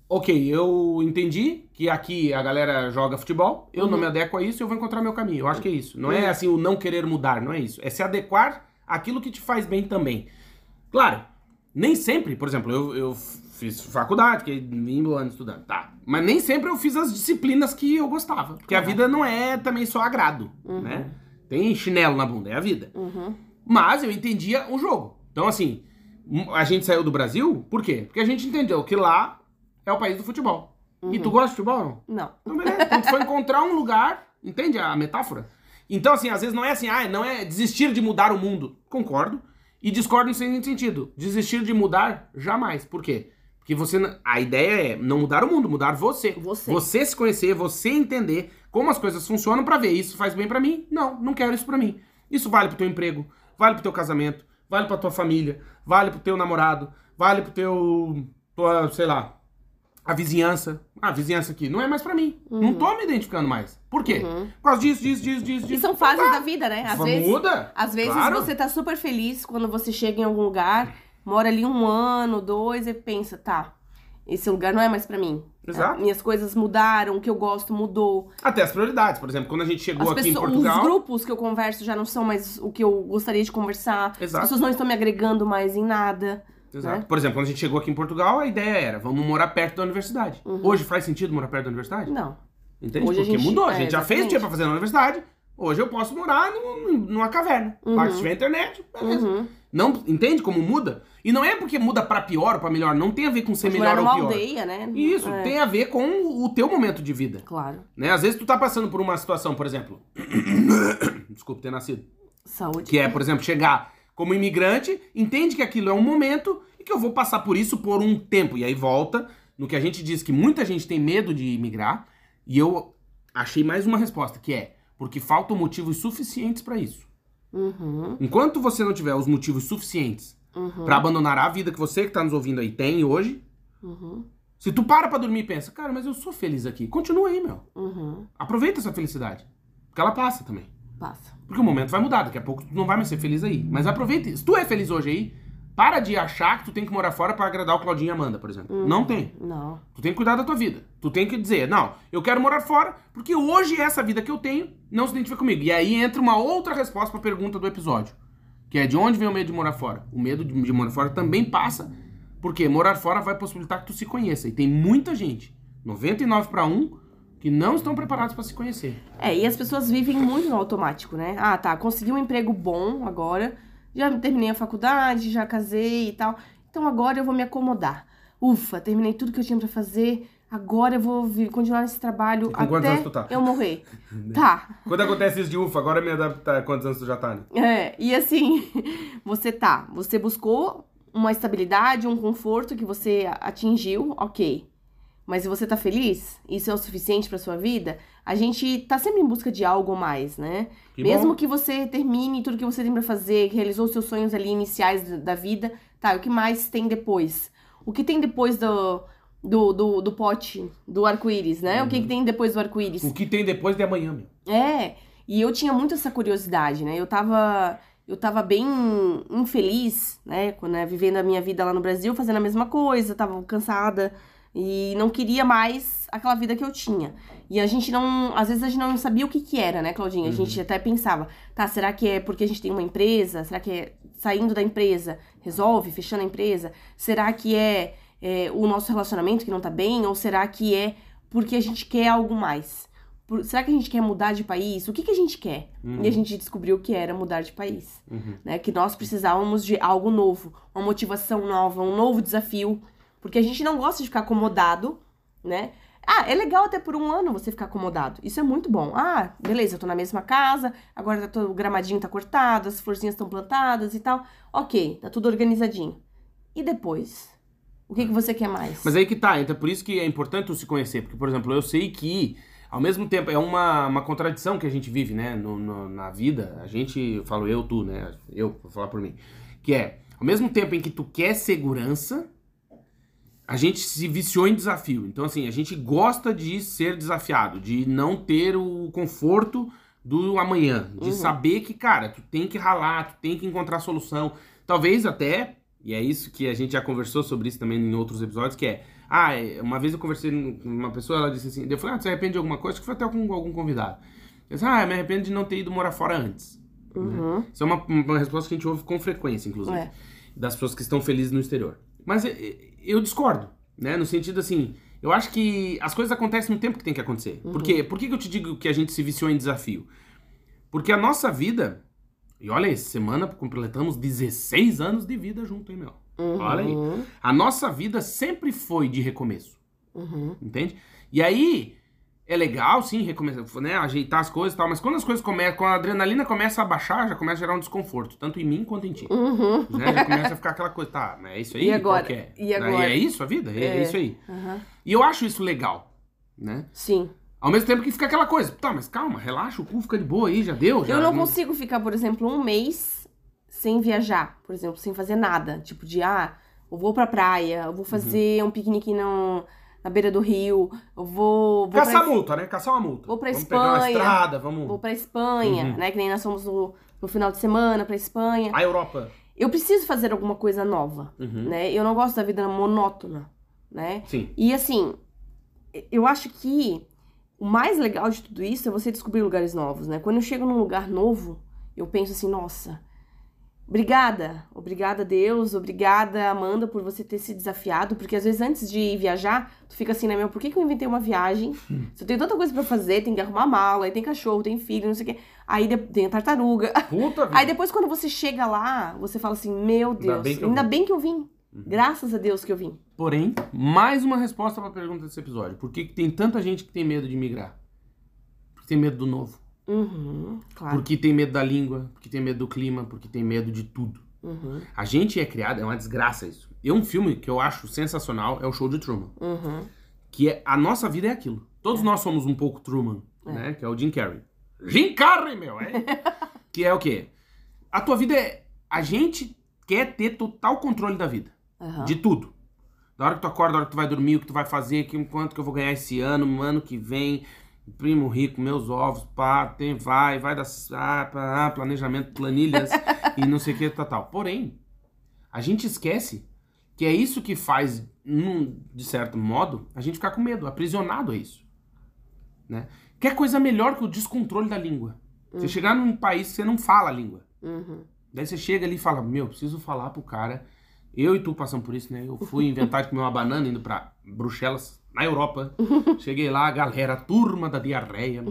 ok, eu entendi que aqui a galera joga futebol, eu uhum. não me adequo a isso, eu vou encontrar meu caminho. Eu acho que é isso. Não é uhum. é assim o não querer mudar, não é isso. É se adequar àquilo que te faz bem também. Claro, nem sempre, por exemplo, eu, eu fiz faculdade, fiquei vindo ano estudando, tá. Mas nem sempre eu fiz as disciplinas que eu gostava. Porque a vida não é também só agrado, uhum. né? Tem chinelo na bunda, é a vida. Uhum. Mas eu entendia o jogo. Então, assim, a gente saiu do Brasil, por quê? Porque a gente entendeu que lá é o país do futebol. Uhum. E tu uhum. gosta de futebol? Não. Então, beleza. Então, tu foi encontrar um lugar, entende a metáfora? Então, assim, às vezes não é assim, ah, não é desistir de mudar o mundo. Concordo. E discordo em seguinte sentido. Desistir de mudar, jamais. Por quê? Porque você. A ideia é não mudar o mundo, mudar você. Você. Você se conhecer, você entender como as coisas funcionam para ver. Isso faz bem para mim? Não, não quero isso para mim. Isso vale pro teu emprego, vale pro teu casamento, vale pra tua família, vale pro teu namorado, vale pro teu. Tua, sei lá, a vizinhança. Ah, a vizinhança aqui não é mais para mim. Uhum. Não tô me identificando mais. Por quê? Uhum. Por causa disso, disso, disso, disso. E são fases ah, da vida, né? Às vezes, muda. Às vezes claro. você tá super feliz quando você chega em algum lugar, mora ali um ano, dois, e pensa, tá, esse lugar não é mais para mim. Exato. Minhas coisas mudaram, o que eu gosto mudou. Até as prioridades, por exemplo, quando a gente chegou as aqui pessoas, em Portugal. Os grupos que eu converso já não são mais o que eu gostaria de conversar. Exato. As pessoas não estão me agregando mais em nada. Exato. Né? Por exemplo, quando a gente chegou aqui em Portugal, a ideia era, vamos morar perto da universidade. Uhum. Hoje faz sentido morar perto da universidade? Não. Entende? Hoje Porque a gente, mudou. A gente é, já fez o tinha pra fazer na universidade. Hoje eu posso morar numa caverna. Uhum. Lá, se tiver internet, beleza. Uhum. Não, entende como muda? E não é porque muda para pior ou pra melhor, não tem a ver com ser melhor ou pior. aldeia, né? Isso, é. tem a ver com o teu momento de vida. Claro. Né? Às vezes tu tá passando por uma situação, por exemplo. Desculpa ter nascido. Saúde. Que é, por exemplo, chegar como imigrante, entende que aquilo é um momento que eu vou passar por isso por um tempo. E aí volta no que a gente diz que muita gente tem medo de imigrar. E eu achei mais uma resposta, que é porque faltam motivos suficientes para isso. Uhum. Enquanto você não tiver os motivos suficientes uhum. para abandonar a vida que você que tá nos ouvindo aí tem hoje, uhum. se tu para pra dormir e pensa, cara, mas eu sou feliz aqui, continua aí, meu. Uhum. Aproveita essa felicidade. Porque ela passa também. Passa. Porque o momento vai mudar, daqui a pouco tu não vai mais ser feliz aí. Mas aproveita. Se tu é feliz hoje aí, para de achar que tu tem que morar fora para agradar o Claudinho e Amanda, por exemplo. Não tem. Não. Tu tem que cuidar da tua vida. Tu tem que dizer, não, eu quero morar fora porque hoje essa vida que eu tenho não se identifica comigo. E aí entra uma outra resposta para a pergunta do episódio, que é de onde vem o medo de morar fora? O medo de, morar fora também passa porque morar fora vai possibilitar que tu se conheça. E tem muita gente, 99 para 1, que não estão preparados para se conhecer. É, e as pessoas vivem muito no automático, né? Ah, tá, consegui um emprego bom agora, já terminei a faculdade, já casei e tal. Então agora eu vou me acomodar. Ufa, terminei tudo que eu tinha para fazer. Agora eu vou continuar nesse trabalho até tá? eu morrer. tá. Quando acontece isso de ufa, agora me adaptar. Quantos anos tu já tá, né? É, e assim, você tá. Você buscou uma estabilidade, um conforto que você atingiu, ok. Mas se você tá feliz, isso é o suficiente para sua vida, a gente tá sempre em busca de algo mais, né? Que Mesmo bom. que você termine tudo que você tem para fazer, realizou seus sonhos ali iniciais da vida, tá, o que mais tem depois? O que tem depois do, do, do, do pote, do arco-íris, né? Uhum. O que, que uhum. tem depois do arco-íris? O que tem depois de amanhã, meu. É, e eu tinha muito essa curiosidade, né? Eu tava eu tava bem infeliz, né, quando, né, vivendo a minha vida lá no Brasil, fazendo a mesma coisa, tava cansada e não queria mais aquela vida que eu tinha. E a gente não, às vezes a gente não sabia o que que era, né, Claudinha? A uhum. gente até pensava, tá, será que é porque a gente tem uma empresa? Será que é saindo da empresa resolve, fechando a empresa? Será que é, é, o nosso relacionamento que não tá bem? Ou será que é porque a gente quer algo mais? Por, será que a gente quer mudar de país? O que, que a gente quer? Uhum. E a gente descobriu que era mudar de país. Uhum. Né? Que nós precisávamos de algo novo, uma motivação nova, um novo desafio. Porque a gente não gosta de ficar acomodado, né? Ah, é legal até por um ano você ficar acomodado. Isso é muito bom. Ah, beleza, eu tô na mesma casa, agora tá o gramadinho tá cortado, as florzinhas estão plantadas e tal. Ok, tá tudo organizadinho. E depois? O que, que você quer mais? Mas aí que tá, então é por isso que é importante se conhecer. Porque, por exemplo, eu sei que, ao mesmo tempo, é uma, uma contradição que a gente vive, né, no, no, na vida. A gente, eu falo eu, tu, né, eu, vou falar por mim. Que é, ao mesmo tempo em que tu quer segurança, a gente se viciou em desafio. Então, assim, a gente gosta de ser desafiado, de não ter o conforto do amanhã, de uhum. saber que, cara, tu tem que ralar, tu tem que encontrar solução. Talvez até, e é isso que a gente já conversou sobre isso também em outros episódios, que é, ah, uma vez eu conversei com uma pessoa, ela disse assim, eu falei, ah, você arrepende de alguma coisa? Acho que foi até com algum convidado. Eu disse, ah, eu me arrependo de não ter ido morar fora antes. Uhum. Né? Isso é uma, uma resposta que a gente ouve com frequência, inclusive, é. das pessoas que estão felizes no exterior. Mas eu discordo, né? No sentido assim, eu acho que as coisas acontecem no tempo que tem que acontecer. Uhum. Por quê? Por que eu te digo que a gente se viciou em desafio? Porque a nossa vida, e olha, essa semana completamos 16 anos de vida junto, hein, meu? Uhum. Olha aí. A nossa vida sempre foi de recomeço. Uhum. Entende? E aí, é legal, sim, recomeçar, né, ajeitar as coisas e tal, mas quando as coisas começam, quando a adrenalina começa a baixar, já começa a gerar um desconforto, tanto em mim quanto em ti. Uhum. Né? Já começa a ficar aquela coisa, tá, mas é isso aí? E agora? É? E agora? é isso a vida? É, é isso aí. Uhum. E eu acho isso legal, né? Sim. Ao mesmo tempo que fica aquela coisa, tá, mas calma, relaxa, o cu fica de boa aí, já deu. Já, eu não, não consigo ficar, por exemplo, um mês sem viajar, por exemplo, sem fazer nada. Tipo de, ah, eu vou pra praia, eu vou fazer uhum. um piquenique não na beira do rio, eu vou... vou Caçar pra... multa, né? Caçar uma multa. Vou pra vamos Espanha. Pegar uma estrada, vamos... Vou pra Espanha, uhum. né? Que nem nós fomos no, no final de semana pra Espanha. A Europa. Eu preciso fazer alguma coisa nova, uhum. né? Eu não gosto da vida monótona, né? Sim. E assim, eu acho que o mais legal de tudo isso é você descobrir lugares novos, né? Quando eu chego num lugar novo, eu penso assim, nossa, Obrigada, obrigada Deus, obrigada Amanda por você ter se desafiado, porque às vezes antes de viajar, tu fica assim, né, meu, por que, que eu inventei uma viagem? Se eu tenho tanta coisa para fazer, tem que arrumar mala, aí tem cachorro, tem filho, não sei o quê. Aí tem a tartaruga. Puta vida. Aí depois quando você chega lá, você fala assim, meu Deus, ainda bem que eu, ainda bem que eu vim. Uhum. Graças a Deus que eu vim. Porém, mais uma resposta para a pergunta desse episódio. Por que, que tem tanta gente que tem medo de migrar? Porque tem medo do novo. Uhum, claro. Porque tem medo da língua, porque tem medo do clima, porque tem medo de tudo. Uhum. A gente é criado, é uma desgraça isso. E um filme que eu acho sensacional é o Show de Truman. Uhum. Que é, a nossa vida é aquilo. Todos é. nós somos um pouco Truman, é. né? Que é o Jim Carrey. Jim Carrey, meu! É? que é o quê? A tua vida é... A gente quer ter total controle da vida. De tudo. Da hora que tu acorda, da hora que tu vai dormir, o que tu vai fazer, que, quanto que eu vou ganhar esse ano, no ano que vem primo rico, meus ovos, pá, tem, vai, vai dar ah, planejamento, planilhas e não sei o que, tal, tal. Porém, a gente esquece que é isso que faz, de certo modo, a gente ficar com medo, aprisionado a isso. Né? Quer coisa melhor que o descontrole da língua. Uhum. Você chegar num país que você não fala a língua. Uhum. Daí você chega ali e fala, meu, preciso falar pro cara. Eu e tu passamos por isso, né? Eu fui inventar de comer uma banana indo pra Bruxelas na Europa. Cheguei lá, galera, turma da diarreia,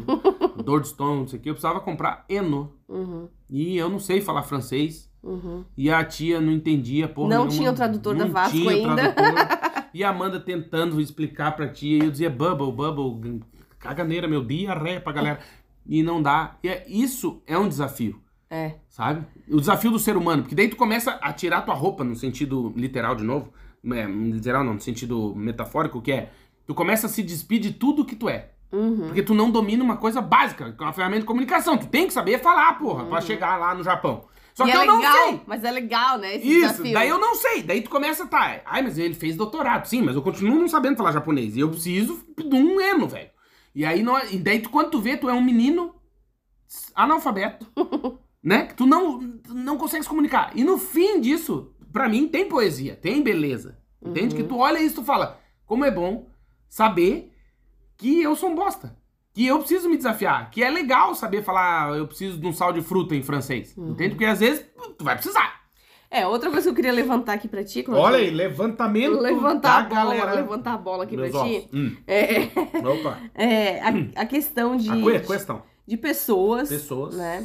Dordstone, não sei o que. Eu precisava comprar Eno. Uhum. E eu não sei falar francês. Uhum. E a tia não entendia, porra. Não nenhuma, tinha o tradutor da Vasco tinha ainda. Tradutor, e a Amanda tentando explicar pra tia. E eu dizia, bubble, bubble, caganeira, meu, diarreia pra galera. E não dá. E é, isso é um desafio. É. Sabe? O desafio do ser humano. Porque daí tu começa a tirar tua roupa, no sentido literal de novo. É, literal não, no sentido metafórico, que é Tu começa a se despedir de tudo que tu é. Uhum. Porque tu não domina uma coisa básica, que é uma ferramenta de comunicação. Tu tem que saber falar, porra, uhum. pra chegar lá no Japão. Só e que é eu legal, não sei. Mas é legal, né? Isso, desafio. daí eu não sei. Daí tu começa, tá. Ai, mas ele fez doutorado. Sim, mas eu continuo não sabendo falar japonês. E eu preciso de um eno, velho. E aí, não, e daí tu, quando tu vê, tu é um menino analfabeto, né? Que tu não, não consegue se comunicar. E no fim disso, pra mim, tem poesia, tem beleza. Entende? Uhum. Que tu olha isso e tu fala, como é bom saber que eu sou um bosta. Que eu preciso me desafiar. Que é legal saber falar, eu preciso de um sal de fruta em francês. Uhum. Entende? Porque às vezes tu vai precisar. É, outra coisa que eu queria levantar aqui pra ti, Claudio. Olha aí, levantamento levantar da a bola, galera. Levantar a bola aqui Meus pra ti. Hum. É, Opa. é a, a, questão de... A questão. De pessoas, pessoas. né,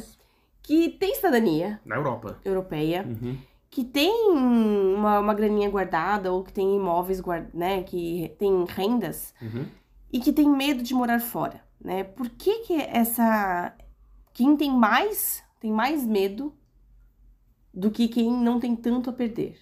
que tem cidadania. Na Europa. Europeia. Uhum. Que tem uma, uma graninha guardada ou que tem imóveis, guard, né, que tem rendas. Uhum. E que tem medo de morar fora, né? Por que que essa... Quem tem mais, tem mais medo do que quem não tem tanto a perder.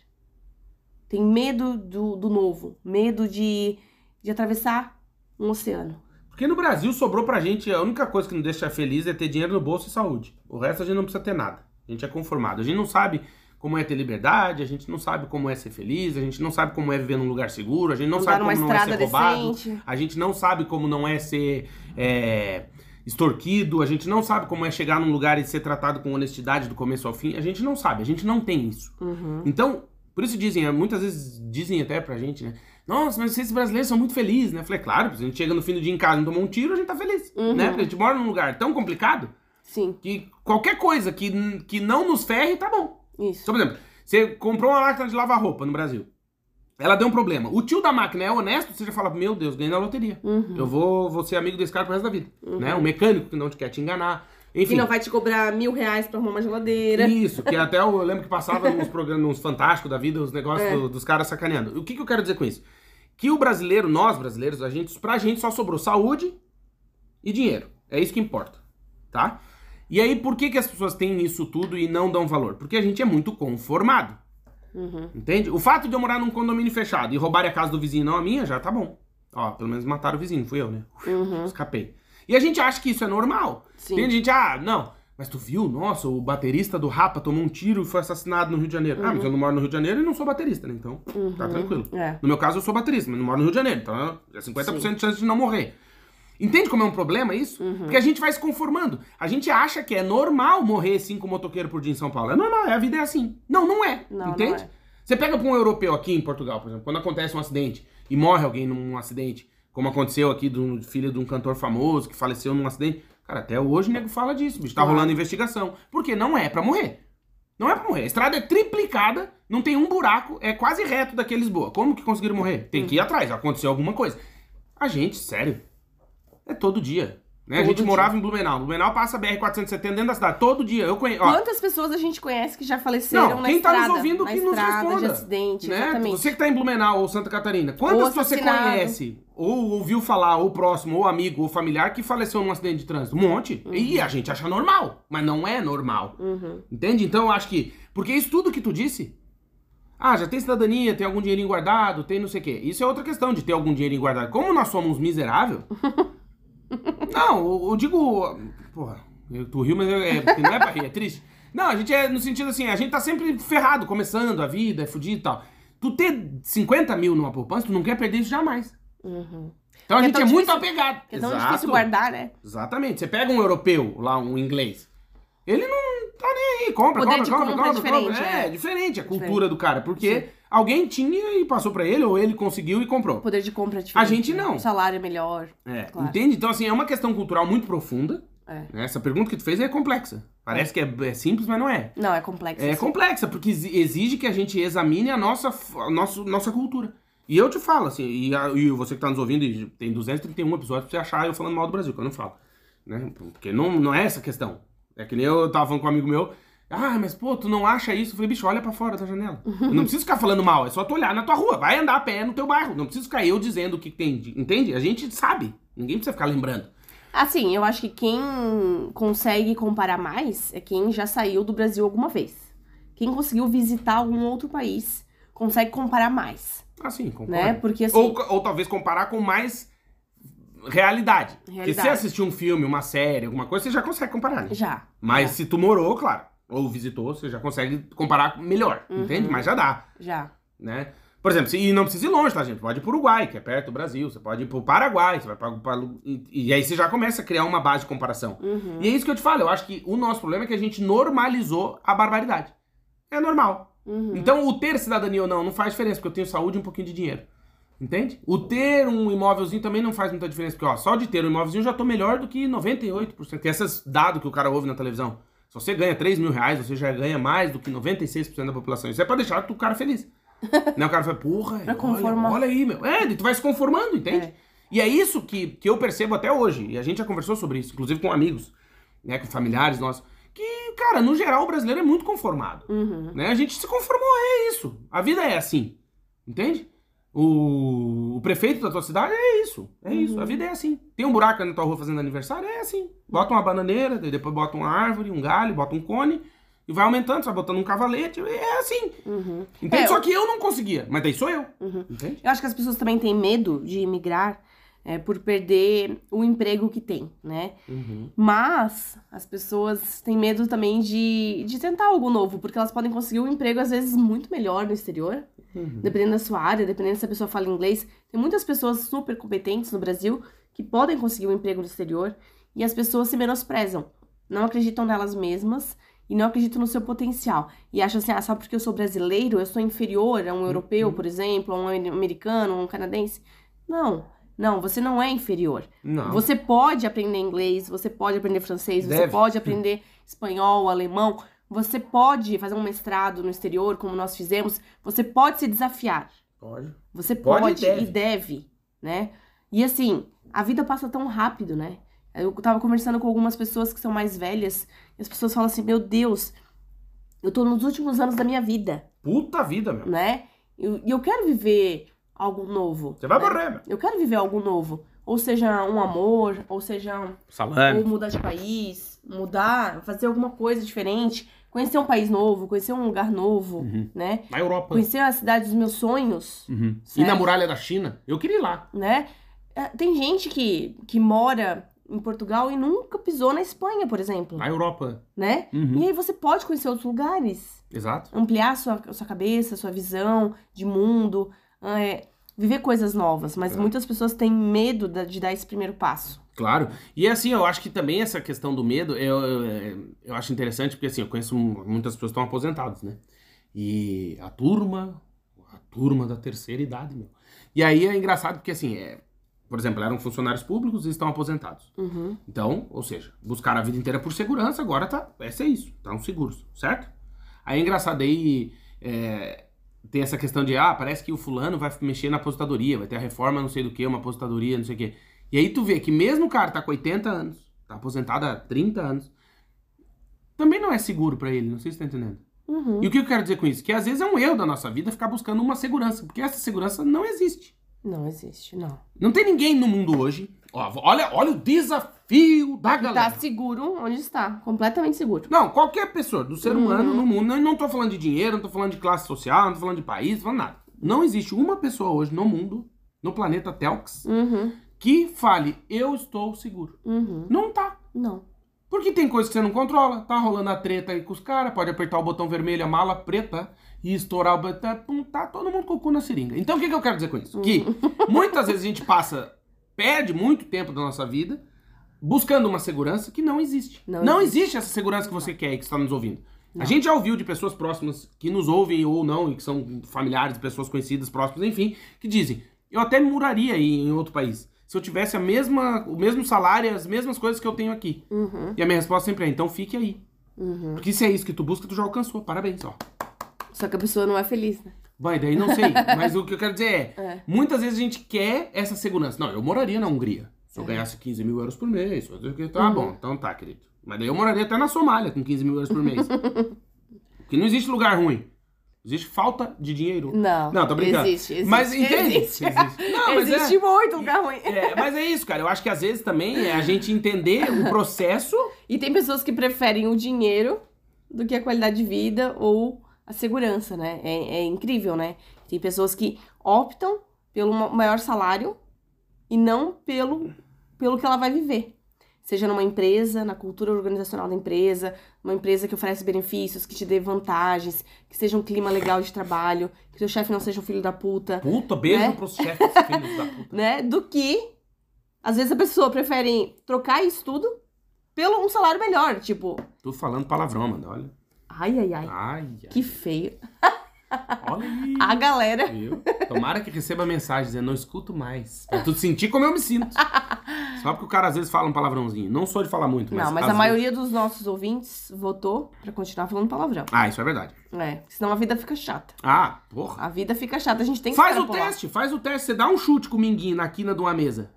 Tem medo do, do novo, medo de, de atravessar um oceano. Porque no Brasil sobrou pra gente, a única coisa que nos deixa feliz é ter dinheiro no bolso e saúde. O resto a gente não precisa ter nada. A gente é conformado. A gente não sabe como é ter liberdade, a gente não sabe como é ser feliz, a gente não sabe como é viver num lugar seguro, a gente não Andar sabe como não é ser roubado, decente. a gente não sabe como não é ser é, extorquido, a gente não sabe como é chegar num lugar e ser tratado com honestidade do começo ao fim, a gente não sabe, a gente não tem isso. Uhum. Então, por isso dizem, muitas vezes dizem até pra gente, né? Nossa, mas vocês brasileiros são muito felizes, né? Eu falei, claro, se a gente chega no fim do dia em casa e tomou um tiro, a gente tá feliz, uhum. né? Porque a gente mora num lugar tão complicado Sim. que qualquer coisa que, que não nos ferre, tá bom. Isso. Então, por exemplo, você comprou uma máquina de lavar roupa no Brasil. Ela deu um problema. O tio da máquina é honesto, você já fala, meu Deus, ganhei na loteria. Uhum. Eu vou, vou ser amigo desse cara pro resto da vida. Uhum. Né? Um mecânico que não te quer te enganar. Enfim. Não vai te cobrar mil reais pra arrumar uma geladeira. Isso, que até eu lembro que passava nos programas, fantásticos da vida, os negócios É. do- dos caras sacaneando. O que, que eu quero dizer com isso? Que o brasileiro, nós brasileiros, a gente, pra gente só sobrou saúde e dinheiro. É isso que importa, tá? E aí, por que, que as pessoas têm isso tudo e não dão valor? Porque a gente é muito conformado. Uhum. Entende? O fato de eu morar num condomínio fechado e roubar a casa do vizinho, não a minha, já tá bom. Ó, pelo menos mataram o vizinho, fui eu, né? Uhum. Escapei. E a gente acha que isso é normal. Sim. Tem gente, ah, não, mas tu viu? Nossa, o baterista do Rapa tomou um tiro e foi assassinado no Rio de Janeiro. Ah, mas eu não moro no Rio de Janeiro e não sou baterista, né? Então, tá tranquilo. É. No meu caso, eu sou baterista, mas não moro no Rio de Janeiro. Então, é 50% de chance de não morrer. Entende como é um problema isso? Uhum. Porque a gente vai se conformando. A gente acha que é normal morrer cinco motoqueiros por dia em São Paulo. É normal, a vida é assim. Não, não é. Não, entende? não é. Você pega pra um europeu aqui em Portugal, por exemplo, quando acontece um acidente e morre alguém num acidente, como aconteceu aqui do filho de um cantor famoso que faleceu num acidente. Cara, até hoje o nego fala disso, bicho. Tá Claro. rolando investigação. Porque não é pra morrer. Não é pra morrer. A estrada é triplicada, não tem um buraco, é quase reto daqui a Lisboa. Como que conseguiram morrer? Tem que ir atrás, aconteceu alguma coisa. A gente, sério, é todo dia. Né? a Todo gente dia. morava em Blumenau. Blumenau passa a BR-470 dentro da cidade, todo dia. Eu conheço. ó, Quantas pessoas a gente conhece que já faleceram Não, na quem tá nos estrada? ouvindo na que nos estrada, responda, de acidente, né? exatamente. Você que tá em Blumenau ou Santa Catarina, quantas pessoas você conhece, ou ouviu falar, ou próximo, ou amigo, ou familiar que faleceu num acidente de trânsito? Um monte. E a gente acha normal, mas não é normal. Uhum. Entende? Então eu acho que. Porque isso tudo que tu disse. Ah, já tem cidadania, tem algum dinheirinho guardado, tem não sei o quê. Isso é outra questão de ter algum dinheirinho guardado. Como nós somos miserável. não, eu, digo. Porra, eu, tu riu, mas é, é, não é pra rir, é triste. Não, a gente é no sentido assim, a gente tá sempre ferrado, começando a vida, é fudido e tal. Tu ter 50 mil numa poupança, tu não quer perder isso jamais. Uhum. Então a é gente é, tão muito apegado. É tão Exato. difícil guardar, né? Exatamente. Você pega um europeu, lá, um inglês. Ele não tá nem aí. Compra, compra, compra, compra é compra, compra. diferente, É, é. diferente a cultura Diferente. do cara. Porque Sim. alguém tinha e passou pra ele, ou ele conseguiu e comprou. O poder de compra é diferente. A gente não. O salário é melhor. É, Claro. entende? Então, assim, é uma questão cultural muito profunda. É. né? Essa pergunta que tu fez é complexa. Parece que é, é simples, mas não é. Não, é complexo. É sim. complexa, porque exi- exige que a gente examine a nossa, a nosso, nossa cultura. E eu te falo, assim, e, a- e você que tá nos ouvindo, e tem 231 episódios pra você achar eu falando mal do Brasil, que eu não falo. Né? Porque não, não é essa a questão. É que nem eu tava falando com um amigo meu, ah, mas pô, tu não acha isso? Eu falei, bicho, olha pra fora da janela. Eu não preciso ficar falando mal, é só tu olhar na tua rua, vai andar a pé no teu bairro. Não preciso ficar eu dizendo o que tem, de- entende? A gente sabe, ninguém precisa ficar lembrando. Assim, eu acho que quem consegue comparar mais é quem já saiu do Brasil alguma vez. Quem conseguiu visitar algum outro país consegue comparar mais, Assim, concordo. né? Porque assim, Ou, ou talvez comparar com mais realidade. Porque se Realidade. você assistir um filme, uma série, alguma coisa, você já consegue comparar, né? já. Mas se tu morou, claro, ou visitou, você já consegue comparar melhor, Uhum. entende? Mas já dá, Já. né? Por exemplo, se- e não precisa ir longe, tá, gente? Pode ir pro Uruguai, que é perto do Brasil. Você pode ir pro Paraguai, você vai pra, pra- e, e aí você já começa a criar uma base de comparação. Uhum. E é isso que eu te falo, eu acho que o nosso problema é que a gente normalizou a barbaridade. É normal. Uhum. Então, o ter cidadania ou não não faz diferença, porque eu tenho saúde e um pouquinho de dinheiro. Entende? O ter um imóvelzinho também não faz muita diferença, porque ó, só de ter um imóvelzinho eu já tô melhor do que 98%. Que esses dados que o cara ouve na televisão. Se você ganha 3 mil reais, você já ganha mais do que 96% da população. Isso é pra deixar o cara feliz. né? O cara fala, porra, olha, olha, aí, meu. É, tu vai se conformando, entende? É. E é isso que, que eu percebo até hoje. E a gente já conversou sobre isso, inclusive com amigos, né? Com familiares nossos. Cara, no geral, o brasileiro é muito conformado. Uhum. Né? A gente se conformou, é isso. A vida é assim. Entende? O, o, prefeito da tua cidade é isso. É uhum. isso. A vida é assim. Tem um buraco na tua rua fazendo aniversário? É assim. Bota uma bananeira, depois bota uma árvore, um galho, bota um cone. E vai aumentando, vai botando um cavalete. É assim. Uhum. Entende? É, Só que eu não conseguia. Mas daí sou eu. Uhum. Entende? Eu acho que as pessoas também têm medo de imigrar é, por perder o emprego que tem, né? Uhum. Mas as pessoas têm medo também de, de tentar algo novo, porque elas podem conseguir um emprego, às vezes, muito melhor no exterior, uhum. dependendo da sua área, dependendo se a pessoa fala inglês. Tem muitas pessoas super competentes no Brasil que podem conseguir um emprego no exterior e as pessoas se menosprezam, não acreditam nelas mesmas e não acreditam no seu potencial. E acham assim, ah, só porque eu sou brasileiro, eu sou inferior a um europeu, uhum. por exemplo, a um americano, a um canadense. Não. Não, você não é inferior. Não. Você pode aprender inglês, você pode aprender francês, Deve. você pode aprender espanhol, alemão, você pode fazer um mestrado no exterior, como nós fizemos, você pode se desafiar. Pode. Você pode, pode e, deve. e deve, né? E assim, a vida passa tão rápido, né? Eu tava conversando com algumas pessoas que são mais velhas, e as pessoas falam assim: "Meu Deus, eu tô nos últimos anos da minha vida". Puta vida, meu. Né? E eu, eu quero viver algo novo. Você vai né? morrer. Eu quero viver algo novo. Ou seja, um amor, ou seja, Salame. ou mudar de país, mudar, fazer alguma coisa diferente, conhecer um país novo, conhecer um lugar novo, uhum. né? Na Europa. Conhecer a cidade dos meus sonhos. Uhum. E na muralha da China. Eu queria ir lá. Né? É, tem gente que, que mora em Portugal e nunca pisou na Espanha, por exemplo. Na Europa. Né? Uhum. E aí você pode conhecer outros lugares. Exato. Ampliar sua, sua cabeça, sua visão de mundo. É, viver coisas novas, mas é. muitas pessoas têm medo de dar esse primeiro passo. Claro. E assim, eu acho que também essa questão do medo, eu, eu, eu acho interessante, porque assim, eu conheço muitas pessoas que estão aposentadas, né? E a turma, a turma da terceira idade, meu. E aí é engraçado porque assim, é, por exemplo, eram funcionários públicos e estão aposentados. Uhum. Então, ou seja, buscaram a vida inteira por segurança, agora tá, é isso, estão seguros, certo? Aí é engraçado aí, é, tem essa questão de, ah, parece que o fulano vai mexer na aposentadoria, vai ter a reforma não sei do que, uma aposentadoria, não sei o que. E aí tu vê que mesmo o cara tá com 80 anos, tá aposentado há 30 anos, também não é seguro para ele, não sei se tá entendendo. Uhum. E o que eu quero dizer com isso? Que às vezes é um erro da nossa vida ficar buscando uma segurança, porque essa segurança não existe. Não existe, não. Não tem ninguém no mundo hoje. Ó, olha, olha o desafio da que galera. Tá seguro onde está, completamente seguro. Não, qualquer pessoa do ser humano uhum. no mundo, não, não tô falando de dinheiro, não tô falando de classe social, não tô falando de país, não tô falando nada. Não existe uma pessoa hoje no mundo, no planeta Telx, uhum. que fale, eu estou seguro. Uhum. Não tá. Não. Porque tem coisa que você não controla, tá rolando a treta aí com os caras, pode apertar o botão vermelho, a mala preta, e estourar o botão, tá todo mundo com o cu na seringa. Então o que, que eu quero dizer com isso? Que uhum. muitas vezes a gente passa, perde muito tempo da nossa vida buscando uma segurança que não existe. Não, não existe. existe. essa segurança que você quer e que está nos ouvindo. Não. A gente já ouviu de pessoas próximas que nos ouvem ou não, e que são familiares, pessoas conhecidas, próximas, enfim, que dizem: eu até moraria aí em outro país se eu tivesse a mesma, o mesmo salário, as mesmas coisas que eu tenho aqui. Uhum. E a minha resposta sempre é: então fique aí. Uhum. Porque se é isso que tu busca, tu já alcançou. Parabéns, ó. Só que a pessoa não é feliz, né? Vai, daí não sei. Mas o que eu quero dizer é, é, muitas vezes a gente quer essa segurança. Não, eu moraria na Hungria. Se eu é. ganhasse 15 mil euros por mês. Tá uhum. bom, então tá, querido. Mas daí eu moraria até na Somália com 15 mil euros por mês. Porque não existe lugar ruim. Existe falta de dinheiro? Não. Não, tô brincando. Existe, existe. Mas entende? Existe. existe. Não, mas existe é, muito lugar ruim. É, mas é isso, cara. Eu acho que às vezes também é a gente entender o processo. E tem pessoas que preferem o dinheiro do que a qualidade de vida ou a segurança, né? É, é incrível, né? Tem pessoas que optam pelo maior salário e não pelo, pelo que ela vai viver. Seja numa empresa, na cultura organizacional da empresa, uma empresa que oferece benefícios, que te dê vantagens, que seja um clima legal de trabalho, que seu chefe não seja um filho da puta. Puta, beijo né? pros chefes filhos da puta. né? Do que, às vezes, a pessoa prefere trocar isso tudo pelo um salário melhor, tipo... Tô falando palavrão, mano, olha. Ai, ai, ai. Ai, Que feio. Olha aí. A galera. Viu? Tomara que receba mensagem dizendo, não escuto mais. Pra tu sentir como eu me sinto. Só porque o cara às vezes fala um palavrãozinho. Não sou de falar muito, mas. Não, mas a maioria dos nossos ouvintes votou pra continuar falando palavrão. Ah, isso é verdade. É, senão a vida fica chata. Ah, porra. A vida fica chata, a gente tem que Faz o teste, faz o teste. Você dá um chute com o minguinho na quina de uma mesa.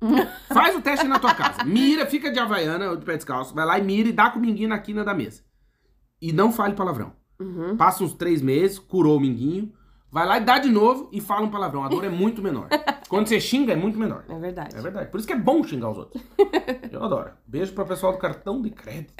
faz o teste na tua casa. Mira, fica de havaiana ou de pé descalço. Vai lá e mira e dá com o minguinho na quina da mesa. E não fale palavrão. Uhum. Passa uns três meses, curou o minguinho. Vai lá e dá de novo e fala um palavrão. A dor é muito menor. Quando você xinga, é muito menor. É verdade. É verdade. Por isso que é bom xingar os outros. Eu adoro. Beijo pro pessoal do cartão de crédito.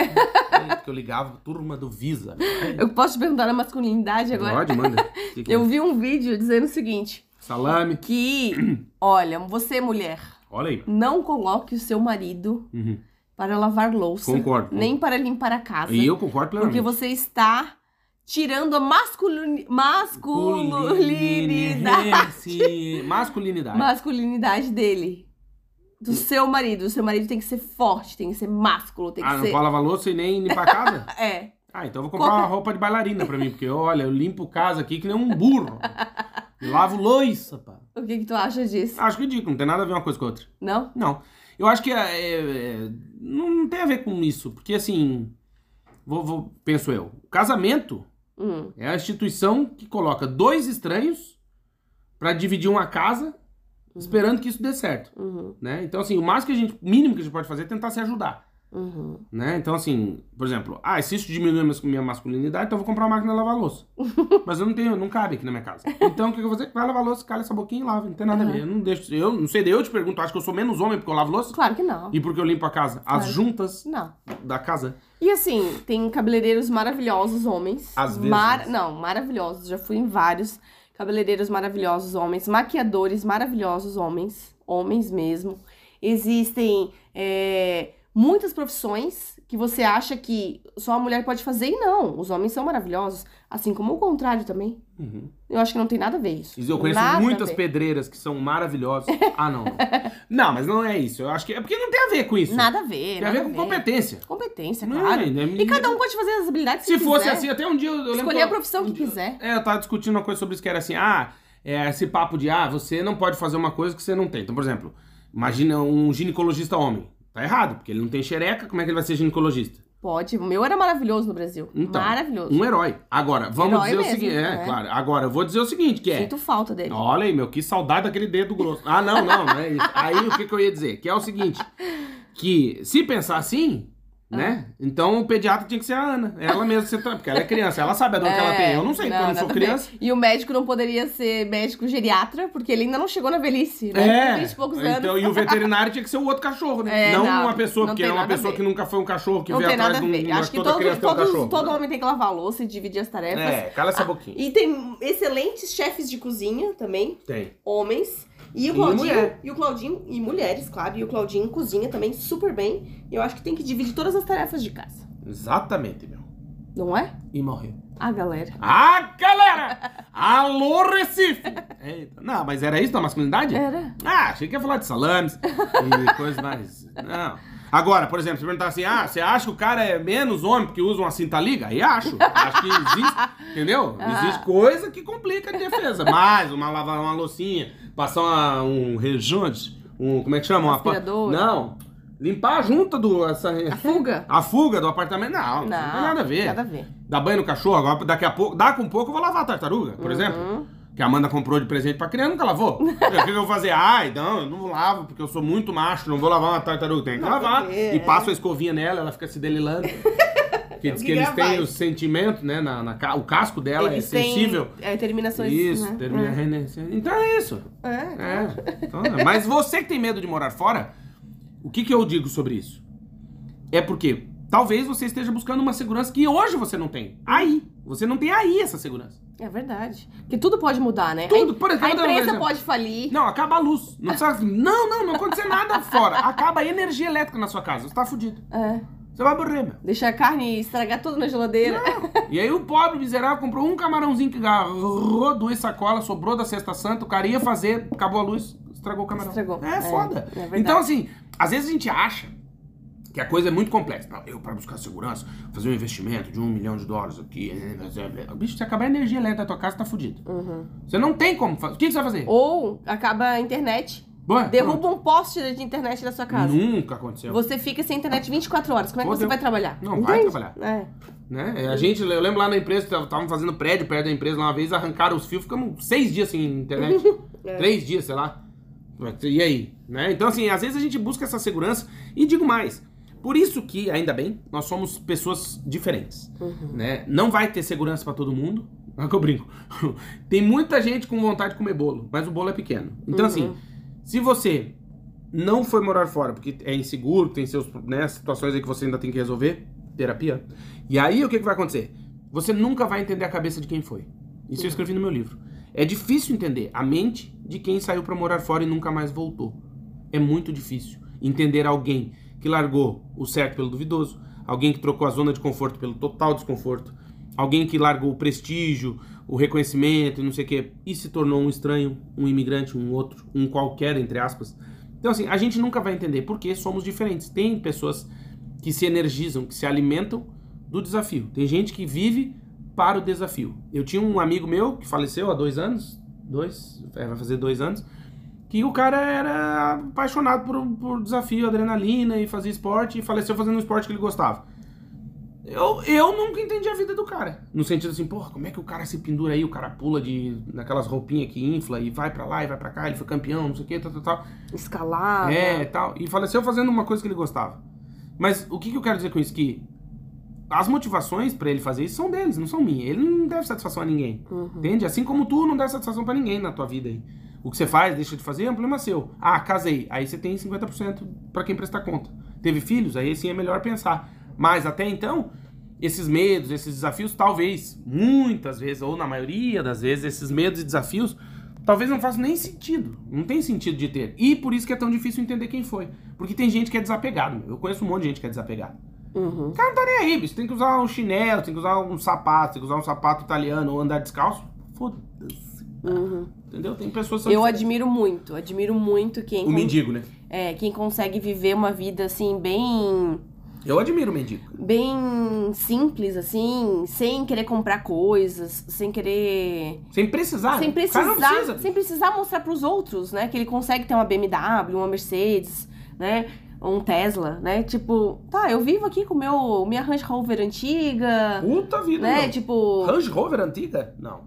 que eu ligava, turma do Visa. Eu posso te perguntar a masculinidade agora? Pode, manda. Eu vi um vídeo dizendo o seguinte. Salame. Que, olha, você mulher. Olha aí. Não coloque o seu marido uhum. Para lavar louça. Concordo. Nem para limpar a casa. E eu concordo plenamente. Porque você está tirando a masculin... masculinidade. masculinidade. Masculinidade dele. Do seu marido. O seu marido tem que ser forte, tem que ser másculo, tem que ah, ser... não pode lavar louça e nem limpar a casa? é. Ah, então eu vou comprar uma roupa de bailarina pra mim, porque olha, eu limpo casa aqui que nem um burro. lavo louça, pá. O que que tu acha disso? Acho ridículo, não tem nada a ver uma coisa com a outra. Não? Não. Eu acho que é, é, não tem a ver com isso, porque assim, vou, vou penso eu, casamento Hum. É a instituição que coloca dois estranhos para dividir uma casa, uhum. esperando que isso dê certo. Uhum. Né? Então, assim, o máximo que a gente, mínimo que a gente pode fazer é tentar se ajudar. Uhum. Né? Então, assim, por exemplo, ah, se isso diminui a minha masculinidade, então eu vou comprar uma máquina de lavar louça. Mas eu não tenho, não cabe aqui na minha casa. Então, o que eu vou fazer? Vai lavar louça, cala essa boquinha e lava. Não tem nada a ver. Eu não deixo. Eu não sei, eu te pergunto, acho que eu sou menos homem porque eu lavo louça? Claro que não. E porque eu limpo a casa? Claro. As juntas não. da casa? E assim, tem cabeleireiros maravilhosos homens. Às vezes. Mar... Não, maravilhosos. Já fui em vários cabeleireiros maravilhosos homens, maquiadores maravilhosos homens, homens mesmo. Existem é, muitas profissões que você acha que só a mulher pode fazer e não. Os homens são maravilhosos, assim como o contrário também. Uhum. Eu acho que não tem nada a ver isso. Eu conheço nada muitas pedreiras que são maravilhosas. ah, não. Não, mas não é isso. Eu acho que é porque não tem a ver com isso. Nada a ver. Tem a ver com competência. Competência, claro. É, né? E cada um pode fazer as habilidades Se que fosse quiser. assim, até um dia eu Escolher lembro, a profissão que quiser. É, eu tava discutindo uma coisa sobre isso que era assim, ah, é, esse papo de, ah, você não pode fazer uma coisa que você não tem. Então, por exemplo, imagina um ginecologista homem. Tá errado, porque ele não tem xereca, como é que ele vai ser ginecologista? Pode. O meu era maravilhoso no Brasil. Então, maravilhoso. Um herói. Agora, vamos herói dizer mesmo, o seguinte. É, é, claro. Agora, eu vou dizer o seguinte, que é. Sinto falta dele. Olha aí, meu, que saudade daquele dedo grosso. Ah, não, não, não é isso. Aí o que, que eu ia dizer? Que é o seguinte: que se pensar assim, né? Então o pediatra tinha que ser a Ana. Ela mesma, porque ela é criança, ela sabe a dor é, que ela tem. Eu não sei, não, porque eu não sou criança. E o médico não poderia ser médico geriatra, porque ele ainda não chegou na velhice, né? É. 20 e poucos então, anos. E o veterinário tinha que ser o outro cachorro, né? É, não, não, uma pessoa, porque é uma pessoa que nunca foi um cachorro que não veio atrás de um. Acho que todo, um todos, todo homem tem que lavar a louça e dividir as tarefas. É, cala essa boquinha. Ah, e tem excelentes chefes de cozinha também. Tem. Homens. E o Claudinho, e, e o Claudinho, e mulheres, claro, e o Claudinho cozinha também super bem. Eu acho que tem que dividir todas as tarefas de casa. Exatamente, meu. Não é? E morreu. A galera. A galera! Alô, Recife! Eita. Não, mas era isso da masculinidade? Era. Ah, achei que ia falar de salames e coisas mais. Não. Agora, por exemplo, se perguntar assim, ah, você acha que o cara é menos homem porque usa uma cinta liga? Aí acho. Acho que existe, entendeu? Ah. Existe coisa que complica a defesa. Mais uma lavar uma loucinha, passar uma, um rejunte, um, como é que chama? Aspirador. Uma, não, Limpar a junta do. Essa, a fuga? A fuga do apartamento. Não, não, não tem nada a ver. Nada a ver. Dá banho no cachorro, agora daqui a pouco. Dá com um pouco, eu vou lavar a tartaruga, por uhum. exemplo. Que a Amanda comprou de presente pra criança, nunca lavou. o que, eu vou fazer? Ai, não, eu não lavo, porque eu sou muito macho, não vou lavar uma tartaruga. Tem que não, lavar. e passo a escovinha nela, ela fica se delilando. Porque diz que eles têm o sentimento, né? Na, na, o casco dela eles é sensível. É, terminações. Isso, né? termina é. Então é isso. É. é. Então, mas você que tem medo de morar fora, o que, que eu digo sobre isso? É porque talvez você esteja buscando uma segurança que hoje você não tem. Aí. Você não tem aí essa segurança. É verdade. Que tudo pode mudar, né? Tudo. Por exemplo, a empresa pode falir. Não, acaba a luz. Não precisa... não, não, não acontecer nada fora. Acaba a energia elétrica na sua casa. Você tá fudido. É. Você vai morrer, meu. Deixar a carne estragar tudo na geladeira. Não. E aí o pobre miserável comprou um camarãozinho que agarrou duas sacolas, sobrou da Sexta Santa, o cara ia fazer, acabou a luz, estragou o camarão. Estragou. É, é foda. É então, assim, às vezes a gente acha que a coisa é muito complexa. Eu, para buscar segurança, fazer um investimento de um milhão de dólares aqui. Bicho, se acabar a energia elétrica da tua casa, tá fudido. Uhum. Você não tem como fazer. O que, você vai fazer? Ou acaba a internet. Boa, Derruba pronto. um poste de internet da sua casa. Nunca aconteceu. Você fica sem internet 24 horas. Como é que Pô, você vai trabalhar? Não Entende? vai trabalhar. É. Né? A gente, eu lembro lá na empresa, estavam fazendo prédio perto da empresa lá uma vez, arrancaram os fios, ficamos seis dias sem internet. é. Três dias, sei lá. E aí? Né? Então, assim, às vezes a gente busca essa segurança. E digo mais, por isso que, ainda bem, nós somos pessoas diferentes. Uhum. Né? Não vai ter segurança para todo mundo. É que eu brinco. Tem muita gente com vontade de comer bolo, mas o bolo é pequeno. Então, uhum. assim, se você não foi morar fora porque é inseguro, tem seus, né, situações aí que você ainda tem que resolver, terapia. E aí o que, que vai acontecer? Você nunca vai entender a cabeça de quem foi. Isso eu escrevi no meu livro. É difícil entender a mente de quem saiu para morar fora e nunca mais voltou. É muito difícil entender alguém que largou o certo pelo duvidoso, alguém que trocou a zona de conforto pelo total desconforto, alguém que largou o prestígio, o reconhecimento e não sei o quê, e se tornou um estranho, um imigrante, um outro, um qualquer, entre aspas. Então, assim, a gente nunca vai entender porque somos diferentes. Tem pessoas que se energizam, que se alimentam do desafio. Tem gente que vive para o desafio. Eu tinha um amigo meu que faleceu há dois anos, dois, é, vai fazer dois anos, que o cara era apaixonado por, por desafio, adrenalina e fazia esporte e faleceu fazendo um esporte que ele gostava. Eu, eu nunca entendi a vida do cara. No sentido assim, porra, como é que o cara se pendura aí, o cara pula de naquelas roupinhas que infla e vai para lá e vai para cá, ele foi campeão, não sei o que, tal, tal, tal. Escalar. É, tal. E faleceu fazendo uma coisa que ele gostava. Mas o que, que eu quero dizer com isso? Que as motivações para ele fazer isso são deles, não são minhas. Ele não deve satisfação a ninguém. Uhum. Entende? Assim como tu não deve satisfação para ninguém na tua vida aí. O que você faz, deixa de fazer, é um problema seu. Ah, casei. Aí você tem 50% para quem prestar conta. Teve filhos? Aí sim é melhor pensar. Mas até então, esses medos, esses desafios, talvez, muitas vezes, ou na maioria das vezes, esses medos e desafios, talvez não façam nem sentido. Não tem sentido de ter. E por isso que é tão difícil entender quem foi. Porque tem gente que é desapegado. Eu conheço um monte de gente que é desapegado. Uhum. O cara não tá nem aí, bicho. Tem que usar um chinelo, tem que usar um sapato, tem que usar um sapato italiano ou andar descalço. Foda-se. Uhum. Entendeu? Tem pessoas que Eu admiro muito, admiro muito quem. O mendigo, né? É, quem consegue viver uma vida assim, bem eu admiro o mendigo. Bem simples, assim, sem querer comprar coisas, sem querer. Sem precisar. Sem precisar. Precisa. Sem precisar mostrar pros outros, né? Que ele consegue ter uma BMW, uma Mercedes, né? Um Tesla, né? Tipo, tá, eu vivo aqui com meu minha Range Rover antiga. Puta vida, né? Tipo. Range Rover antiga? Não.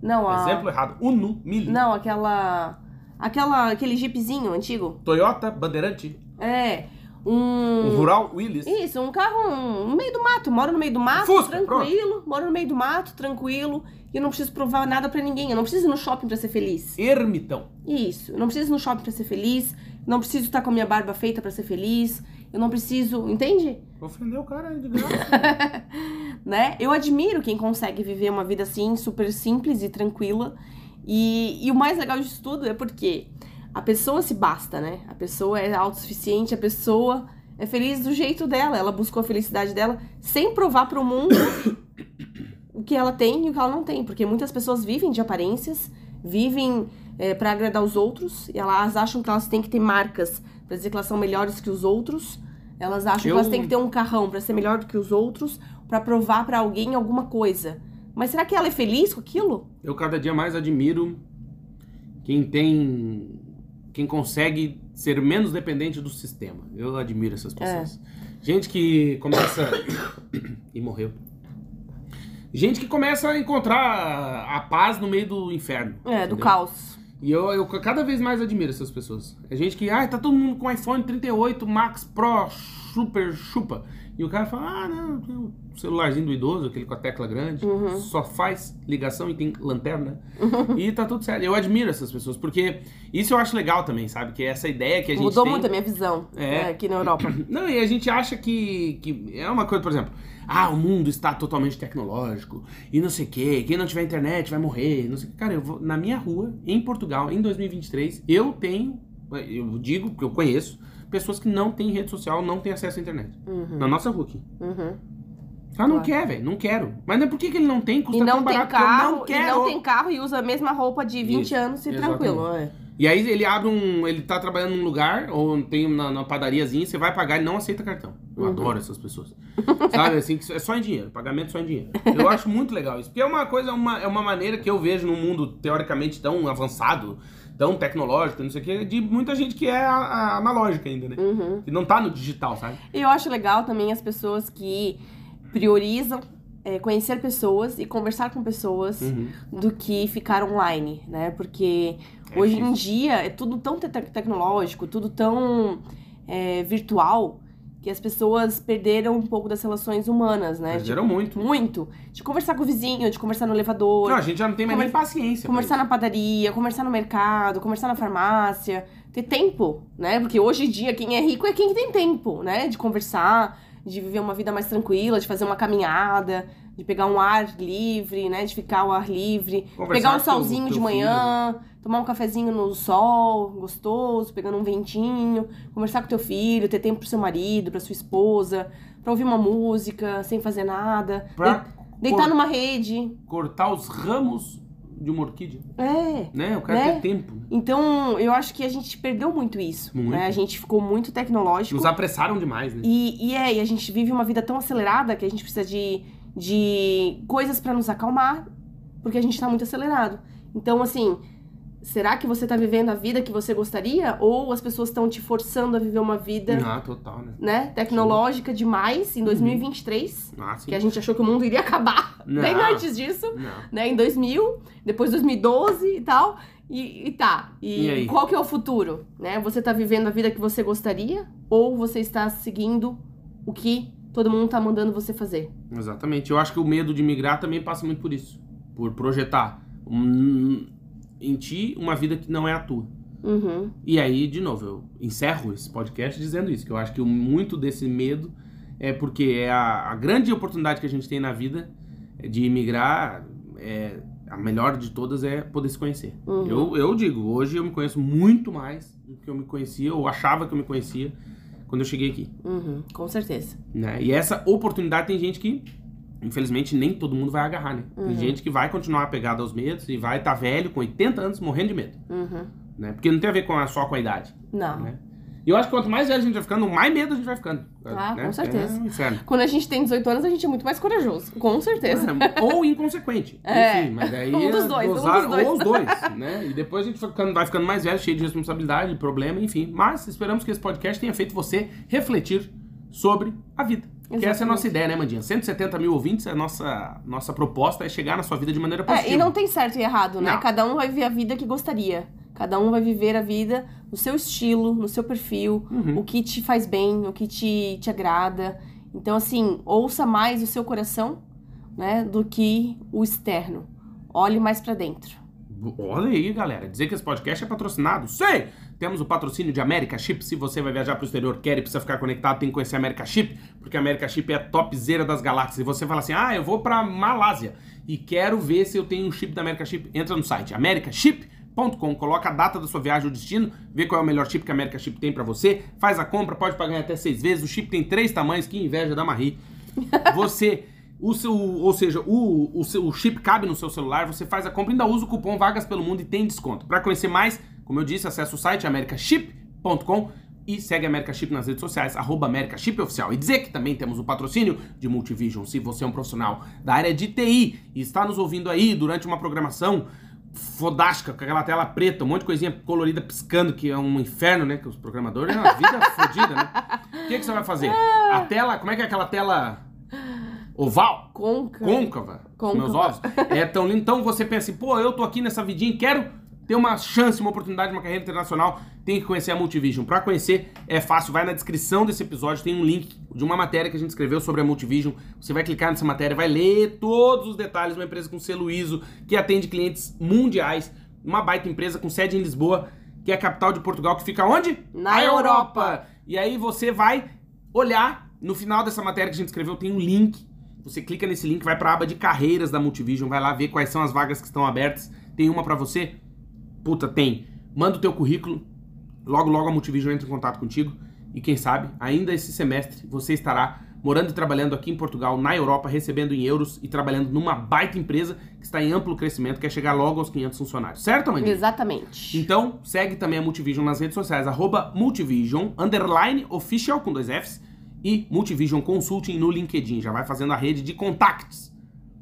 Não, a... Exemplo errado. Uno, Mille. Não, aquela. Aquela, aquele jeepzinho antigo. Toyota Bandeirante. É. Um... um rural Willis. Isso, um carro um, no meio do mato. Moro no meio do mato, Fusca, tranquilo. Pronto. Moro no meio do mato, tranquilo. E eu não preciso provar nada para ninguém. Eu não preciso ir no shopping para ser feliz. Ermitão. Isso. Eu não preciso ir no shopping para ser feliz. não preciso estar com a minha barba feita para ser feliz. Eu não preciso. Entende? Ofendeu o cara de graça. né? Eu admiro quem consegue viver uma vida assim, super simples e tranquila. E, e o mais legal disso tudo é porque a pessoa se basta, né? A pessoa é autossuficiente, a pessoa é feliz do jeito dela. Ela buscou a felicidade dela sem provar para o mundo o que ela tem e o que ela não tem. Porque muitas pessoas vivem de aparências, vivem é, para agradar os outros, e elas acham que elas têm que ter marcas para dizer que elas são melhores que os outros. Elas acham Eu... que elas têm que ter um carrão para ser melhor do que os outros, para provar para alguém alguma coisa. Mas será que ela é feliz com aquilo? Eu cada dia mais admiro quem tem quem consegue ser menos dependente do sistema. Eu admiro essas pessoas. É. Gente que começa. e morreu. Gente que começa a encontrar a paz no meio do inferno. É, entendeu? do caos. E eu, eu cada vez mais admiro essas pessoas. É gente que, ah, tá todo mundo com iPhone 38 Max Pro Super Chupa. E o cara fala, ah, não, tem um celularzinho do idoso, aquele com a tecla grande, uhum. só faz ligação e tem lanterna. Uhum. E tá tudo certo. Eu admiro essas pessoas, porque isso eu acho legal também, sabe? Que é essa ideia que a gente Mudou tem... muito a minha visão é. Né, aqui na Europa. Não, e a gente acha que, que é uma coisa, por exemplo, ah, o mundo está totalmente tecnológico e não sei o quê, quem não tiver internet vai morrer, não sei o quê. Cara, eu vou, na minha rua, em Portugal, em 2023, eu tenho, eu digo que eu conheço, pessoas que não têm rede social, não têm acesso à internet. Uhum. Na nossa rua aqui. Uhum. Ah, não claro. quer, velho, não quero. Mas não é por que, ele não tem, custa e não tão tem carro, não quero. E não tem carro e usa a mesma roupa de 20 Isso, anos e exatamente. tranquilo. É. E aí ele abre um. Ele tá trabalhando num lugar, ou tem na, na padariazinha, você vai pagar e não aceita cartão. Eu uhum. adoro essas pessoas. Sabe, assim, é só em dinheiro, pagamento só em dinheiro. Eu acho muito legal isso. Porque é uma coisa, uma, é uma maneira que eu vejo num mundo teoricamente tão avançado tão tecnológico, não sei o que, de muita gente que é analógica ainda, né? Uhum. Que não tá no digital, sabe? Eu acho legal também as pessoas que priorizam é, conhecer pessoas e conversar com pessoas Uhum. do que ficar online, né? Porque É hoje em dia é tudo tão te- tecnológico, tudo tão é, virtual, que as pessoas perderam um pouco das relações humanas, né? Perderam muito. Muito. De conversar com o vizinho, de conversar no elevador, Não, a gente já não tem mais nem paciência. conversar na padaria, conversar no mercado, conversar na farmácia, ter tempo, né? Porque hoje em dia quem é rico é quem tem tempo, né? De conversar, de viver uma vida mais tranquila, de fazer uma caminhada, de pegar um ar livre, né? De ficar ao ar livre, Conversar pegar um solzinho de manhã, tomar um cafezinho no sol, gostoso, pegando um ventinho, conversar com teu filho, ter tempo pro seu marido, pra sua esposa, pra ouvir uma música sem fazer nada, Pra de- deitar numa rede. cortar os ramos de uma orquídea, É. né? Eu quero Né? ter tempo. Então, eu acho que a gente perdeu muito isso. Muito. Né? A gente ficou muito tecnológico. Nos apressaram demais, né? E, e é, e a gente vive uma vida tão acelerada que a gente precisa de, de coisas pra nos acalmar, porque a gente tá muito acelerado. Então, assim, será que você tá vivendo a vida que você gostaria? Ou as pessoas estão te forçando a viver uma vida, Ah, total, né? né, tecnológica demais em 2023? Ah, sim. Que a gente achou que o mundo iria acabar Não. bem antes disso Não. né, em 2000, depois 2012 e tal. E, e tá. E, E qual que é o futuro? Né? Você tá vivendo a vida que você gostaria ou você está seguindo o que todo mundo tá mandando você fazer? Exatamente. Eu acho que o medo de migrar também passa muito por isso. Por projetar um- em ti uma vida que não é a tua. Uhum. E aí, de novo, eu encerro esse podcast dizendo isso, que eu acho que muito desse medo é porque é a, a grande oportunidade que a gente tem na vida de imigrar, é, a melhor de todas é poder se conhecer. Uhum. Eu, eu digo, hoje eu me conheço muito mais do que eu me conhecia, ou achava que eu me conhecia quando eu cheguei aqui. Uhum, com certeza. né? E essa oportunidade tem gente que, infelizmente, nem todo mundo vai agarrar, né? Tem Uhum. gente que vai continuar apegada aos medos e vai estar velho, com 80 anos, morrendo de medo, Uhum. né? Porque não tem a ver com a, só com a idade, Não. né? E eu acho que quanto mais velho a gente vai ficando, mais medo a gente vai ficando. Ah, né? com certeza. É. Quando a gente tem 18 anos, a gente é muito mais corajoso. Com certeza. É, ou inconsequente. É. Enfim, mas aí Um dos dois, um dos dois. Ou os dois, né? E depois a gente vai ficando, vai ficando mais velho, cheio de responsabilidade, problema, enfim. Mas esperamos que esse podcast tenha feito você refletir sobre a vida. Que essa é a Exatamente. nossa ideia, né, Mandinha? 170 mil ouvintes, a nossa, nossa proposta é chegar na sua vida de maneira positiva. É, e não tem certo e errado, né? Não. Cada um vai viver a vida que gostaria. Cada um vai viver a vida no seu estilo, no seu perfil, Uhum. o que te faz bem, o que te, te agrada. Então, assim, ouça mais o seu coração, né, do que o externo. Olhe mais pra dentro. Olha aí, galera. Dizer que esse podcast é patrocinado? Sei! Temos o patrocínio de América Chip. Se você vai viajar pro exterior, quer e precisa ficar conectado, tem que conhecer a América Chip, porque a América Chip é a topzera das galáxias. E você fala assim: ah, eu vou pra Malásia e quero ver se eu tenho um chip da América Chip. Entra no site americaship.com, coloca a data da sua viagem, o destino, vê qual é o melhor chip que a América Chip tem pra você, faz a compra, pode pagar em até seis vezes. O chip tem três tamanhos, que inveja da Marie. Você. O seu, ou seja, o, o seu chip cabe no seu celular, você faz a compra, ainda usa o cupom Vagas pelo Mundo e tem desconto. Para conhecer mais, como eu disse, acesse o site americaship.com e segue a America Chip nas redes sociais, arroba America Chip Oficial. E dizer que também temos o patrocínio de Multivision. Se você é um profissional da área de TI e está nos ouvindo aí durante uma programação fodástica, com aquela tela preta, um monte de coisinha colorida piscando, que é um inferno, né? Que os programadores é uma vida fodida, né? O que, que você vai fazer? A tela, como é que é aquela tela oval? Côncava, Côncava. meus ovos, é tão lindo. Então você pensa assim, pô, eu tô aqui nessa vidinha e quero ter uma chance, uma oportunidade, uma carreira internacional, tem que conhecer a Multivision. Pra conhecer é fácil, vai na descrição desse episódio, tem um link de uma matéria que a gente escreveu sobre a Multivision. Você vai clicar nessa matéria, vai ler todos os detalhes, uma empresa com selo ISO, que atende clientes mundiais, uma baita empresa com sede em Lisboa, que é a capital de Portugal, que fica onde? Na Europa. E aí você vai olhar, no final dessa matéria que a gente escreveu tem um link. Você clica nesse link, vai para a aba de carreiras da Multivision, vai lá ver quais são as vagas que estão abertas. Tem uma para você? Puta, tem. Manda o teu currículo. Logo, logo a Multivision entra em contato contigo. E quem sabe, ainda esse semestre, você estará morando e trabalhando aqui em Portugal, na Europa, recebendo em euros e trabalhando numa baita empresa que está em amplo crescimento, quer chegar logo aos 500 funcionários. Certo, Amandinha? Exatamente. Então, segue também a Multivision nas redes sociais, arroba Multivision, underline official com dois Fs, e Multivision Consulting no LinkedIn. Já vai fazendo a rede de contactos.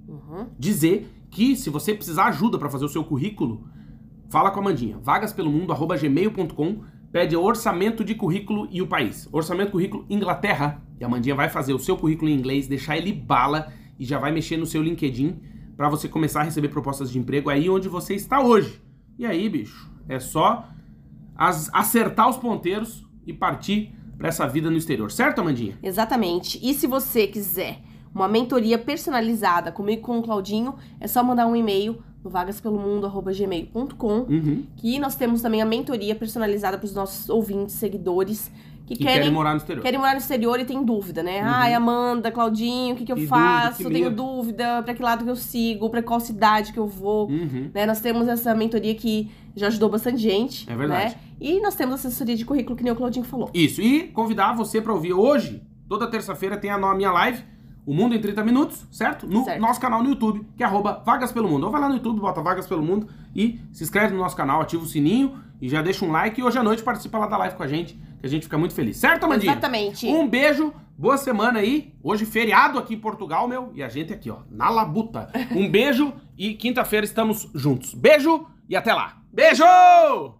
Uhum. Dizer que se você precisar ajuda para fazer o seu currículo, fala com a Mandinha. vagaspelomundo@gmail.com. Pede orçamento de currículo e o país. Orçamento currículo Inglaterra. E a Mandinha vai fazer o seu currículo em inglês, deixar ele bala e já vai mexer no seu LinkedIn para você começar a receber propostas de emprego aí onde você está hoje. E aí, bicho, é só acertar os ponteiros e partir para essa vida no exterior, certo, Amandinha? Exatamente. E se você quiser uma mentoria personalizada comigo com o Claudinho, é só mandar um e-mail no vagaspelomundo.gmail.com uhum. que nós temos também a mentoria personalizada para os nossos ouvintes, seguidores que, que querem, querem, morar no exterior. Querem morar no exterior e tem dúvida, né? Uhum. Ai, Amanda, Claudinho, o que, que eu faço? Dúvida, que Tenho dúvida, para que lado que eu sigo, para qual cidade que eu vou. Uhum. Né? Nós temos essa mentoria que já ajudou bastante gente. É verdade. Né? E nós temos assessoria de currículo, que nem o Claudinho falou. Isso, e convidar você para ouvir hoje, toda terça-feira tem a minha live o Mundo em 30 Minutos, certo? No certo. nosso canal no YouTube, que é arroba Vagas Pelo Mundo. Ou vai lá no YouTube, bota Vagas Pelo Mundo e se inscreve no nosso canal, ativa o sininho e já deixa um like. E hoje à noite participa lá da live com a gente, que a gente fica muito feliz. Certo, Amandinha? Exatamente. Um beijo, boa semana aí. Hoje feriado aqui em Portugal, meu. E a gente aqui, ó, na labuta. Um beijo e quinta-feira estamos juntos. Beijo e até lá. Beijo!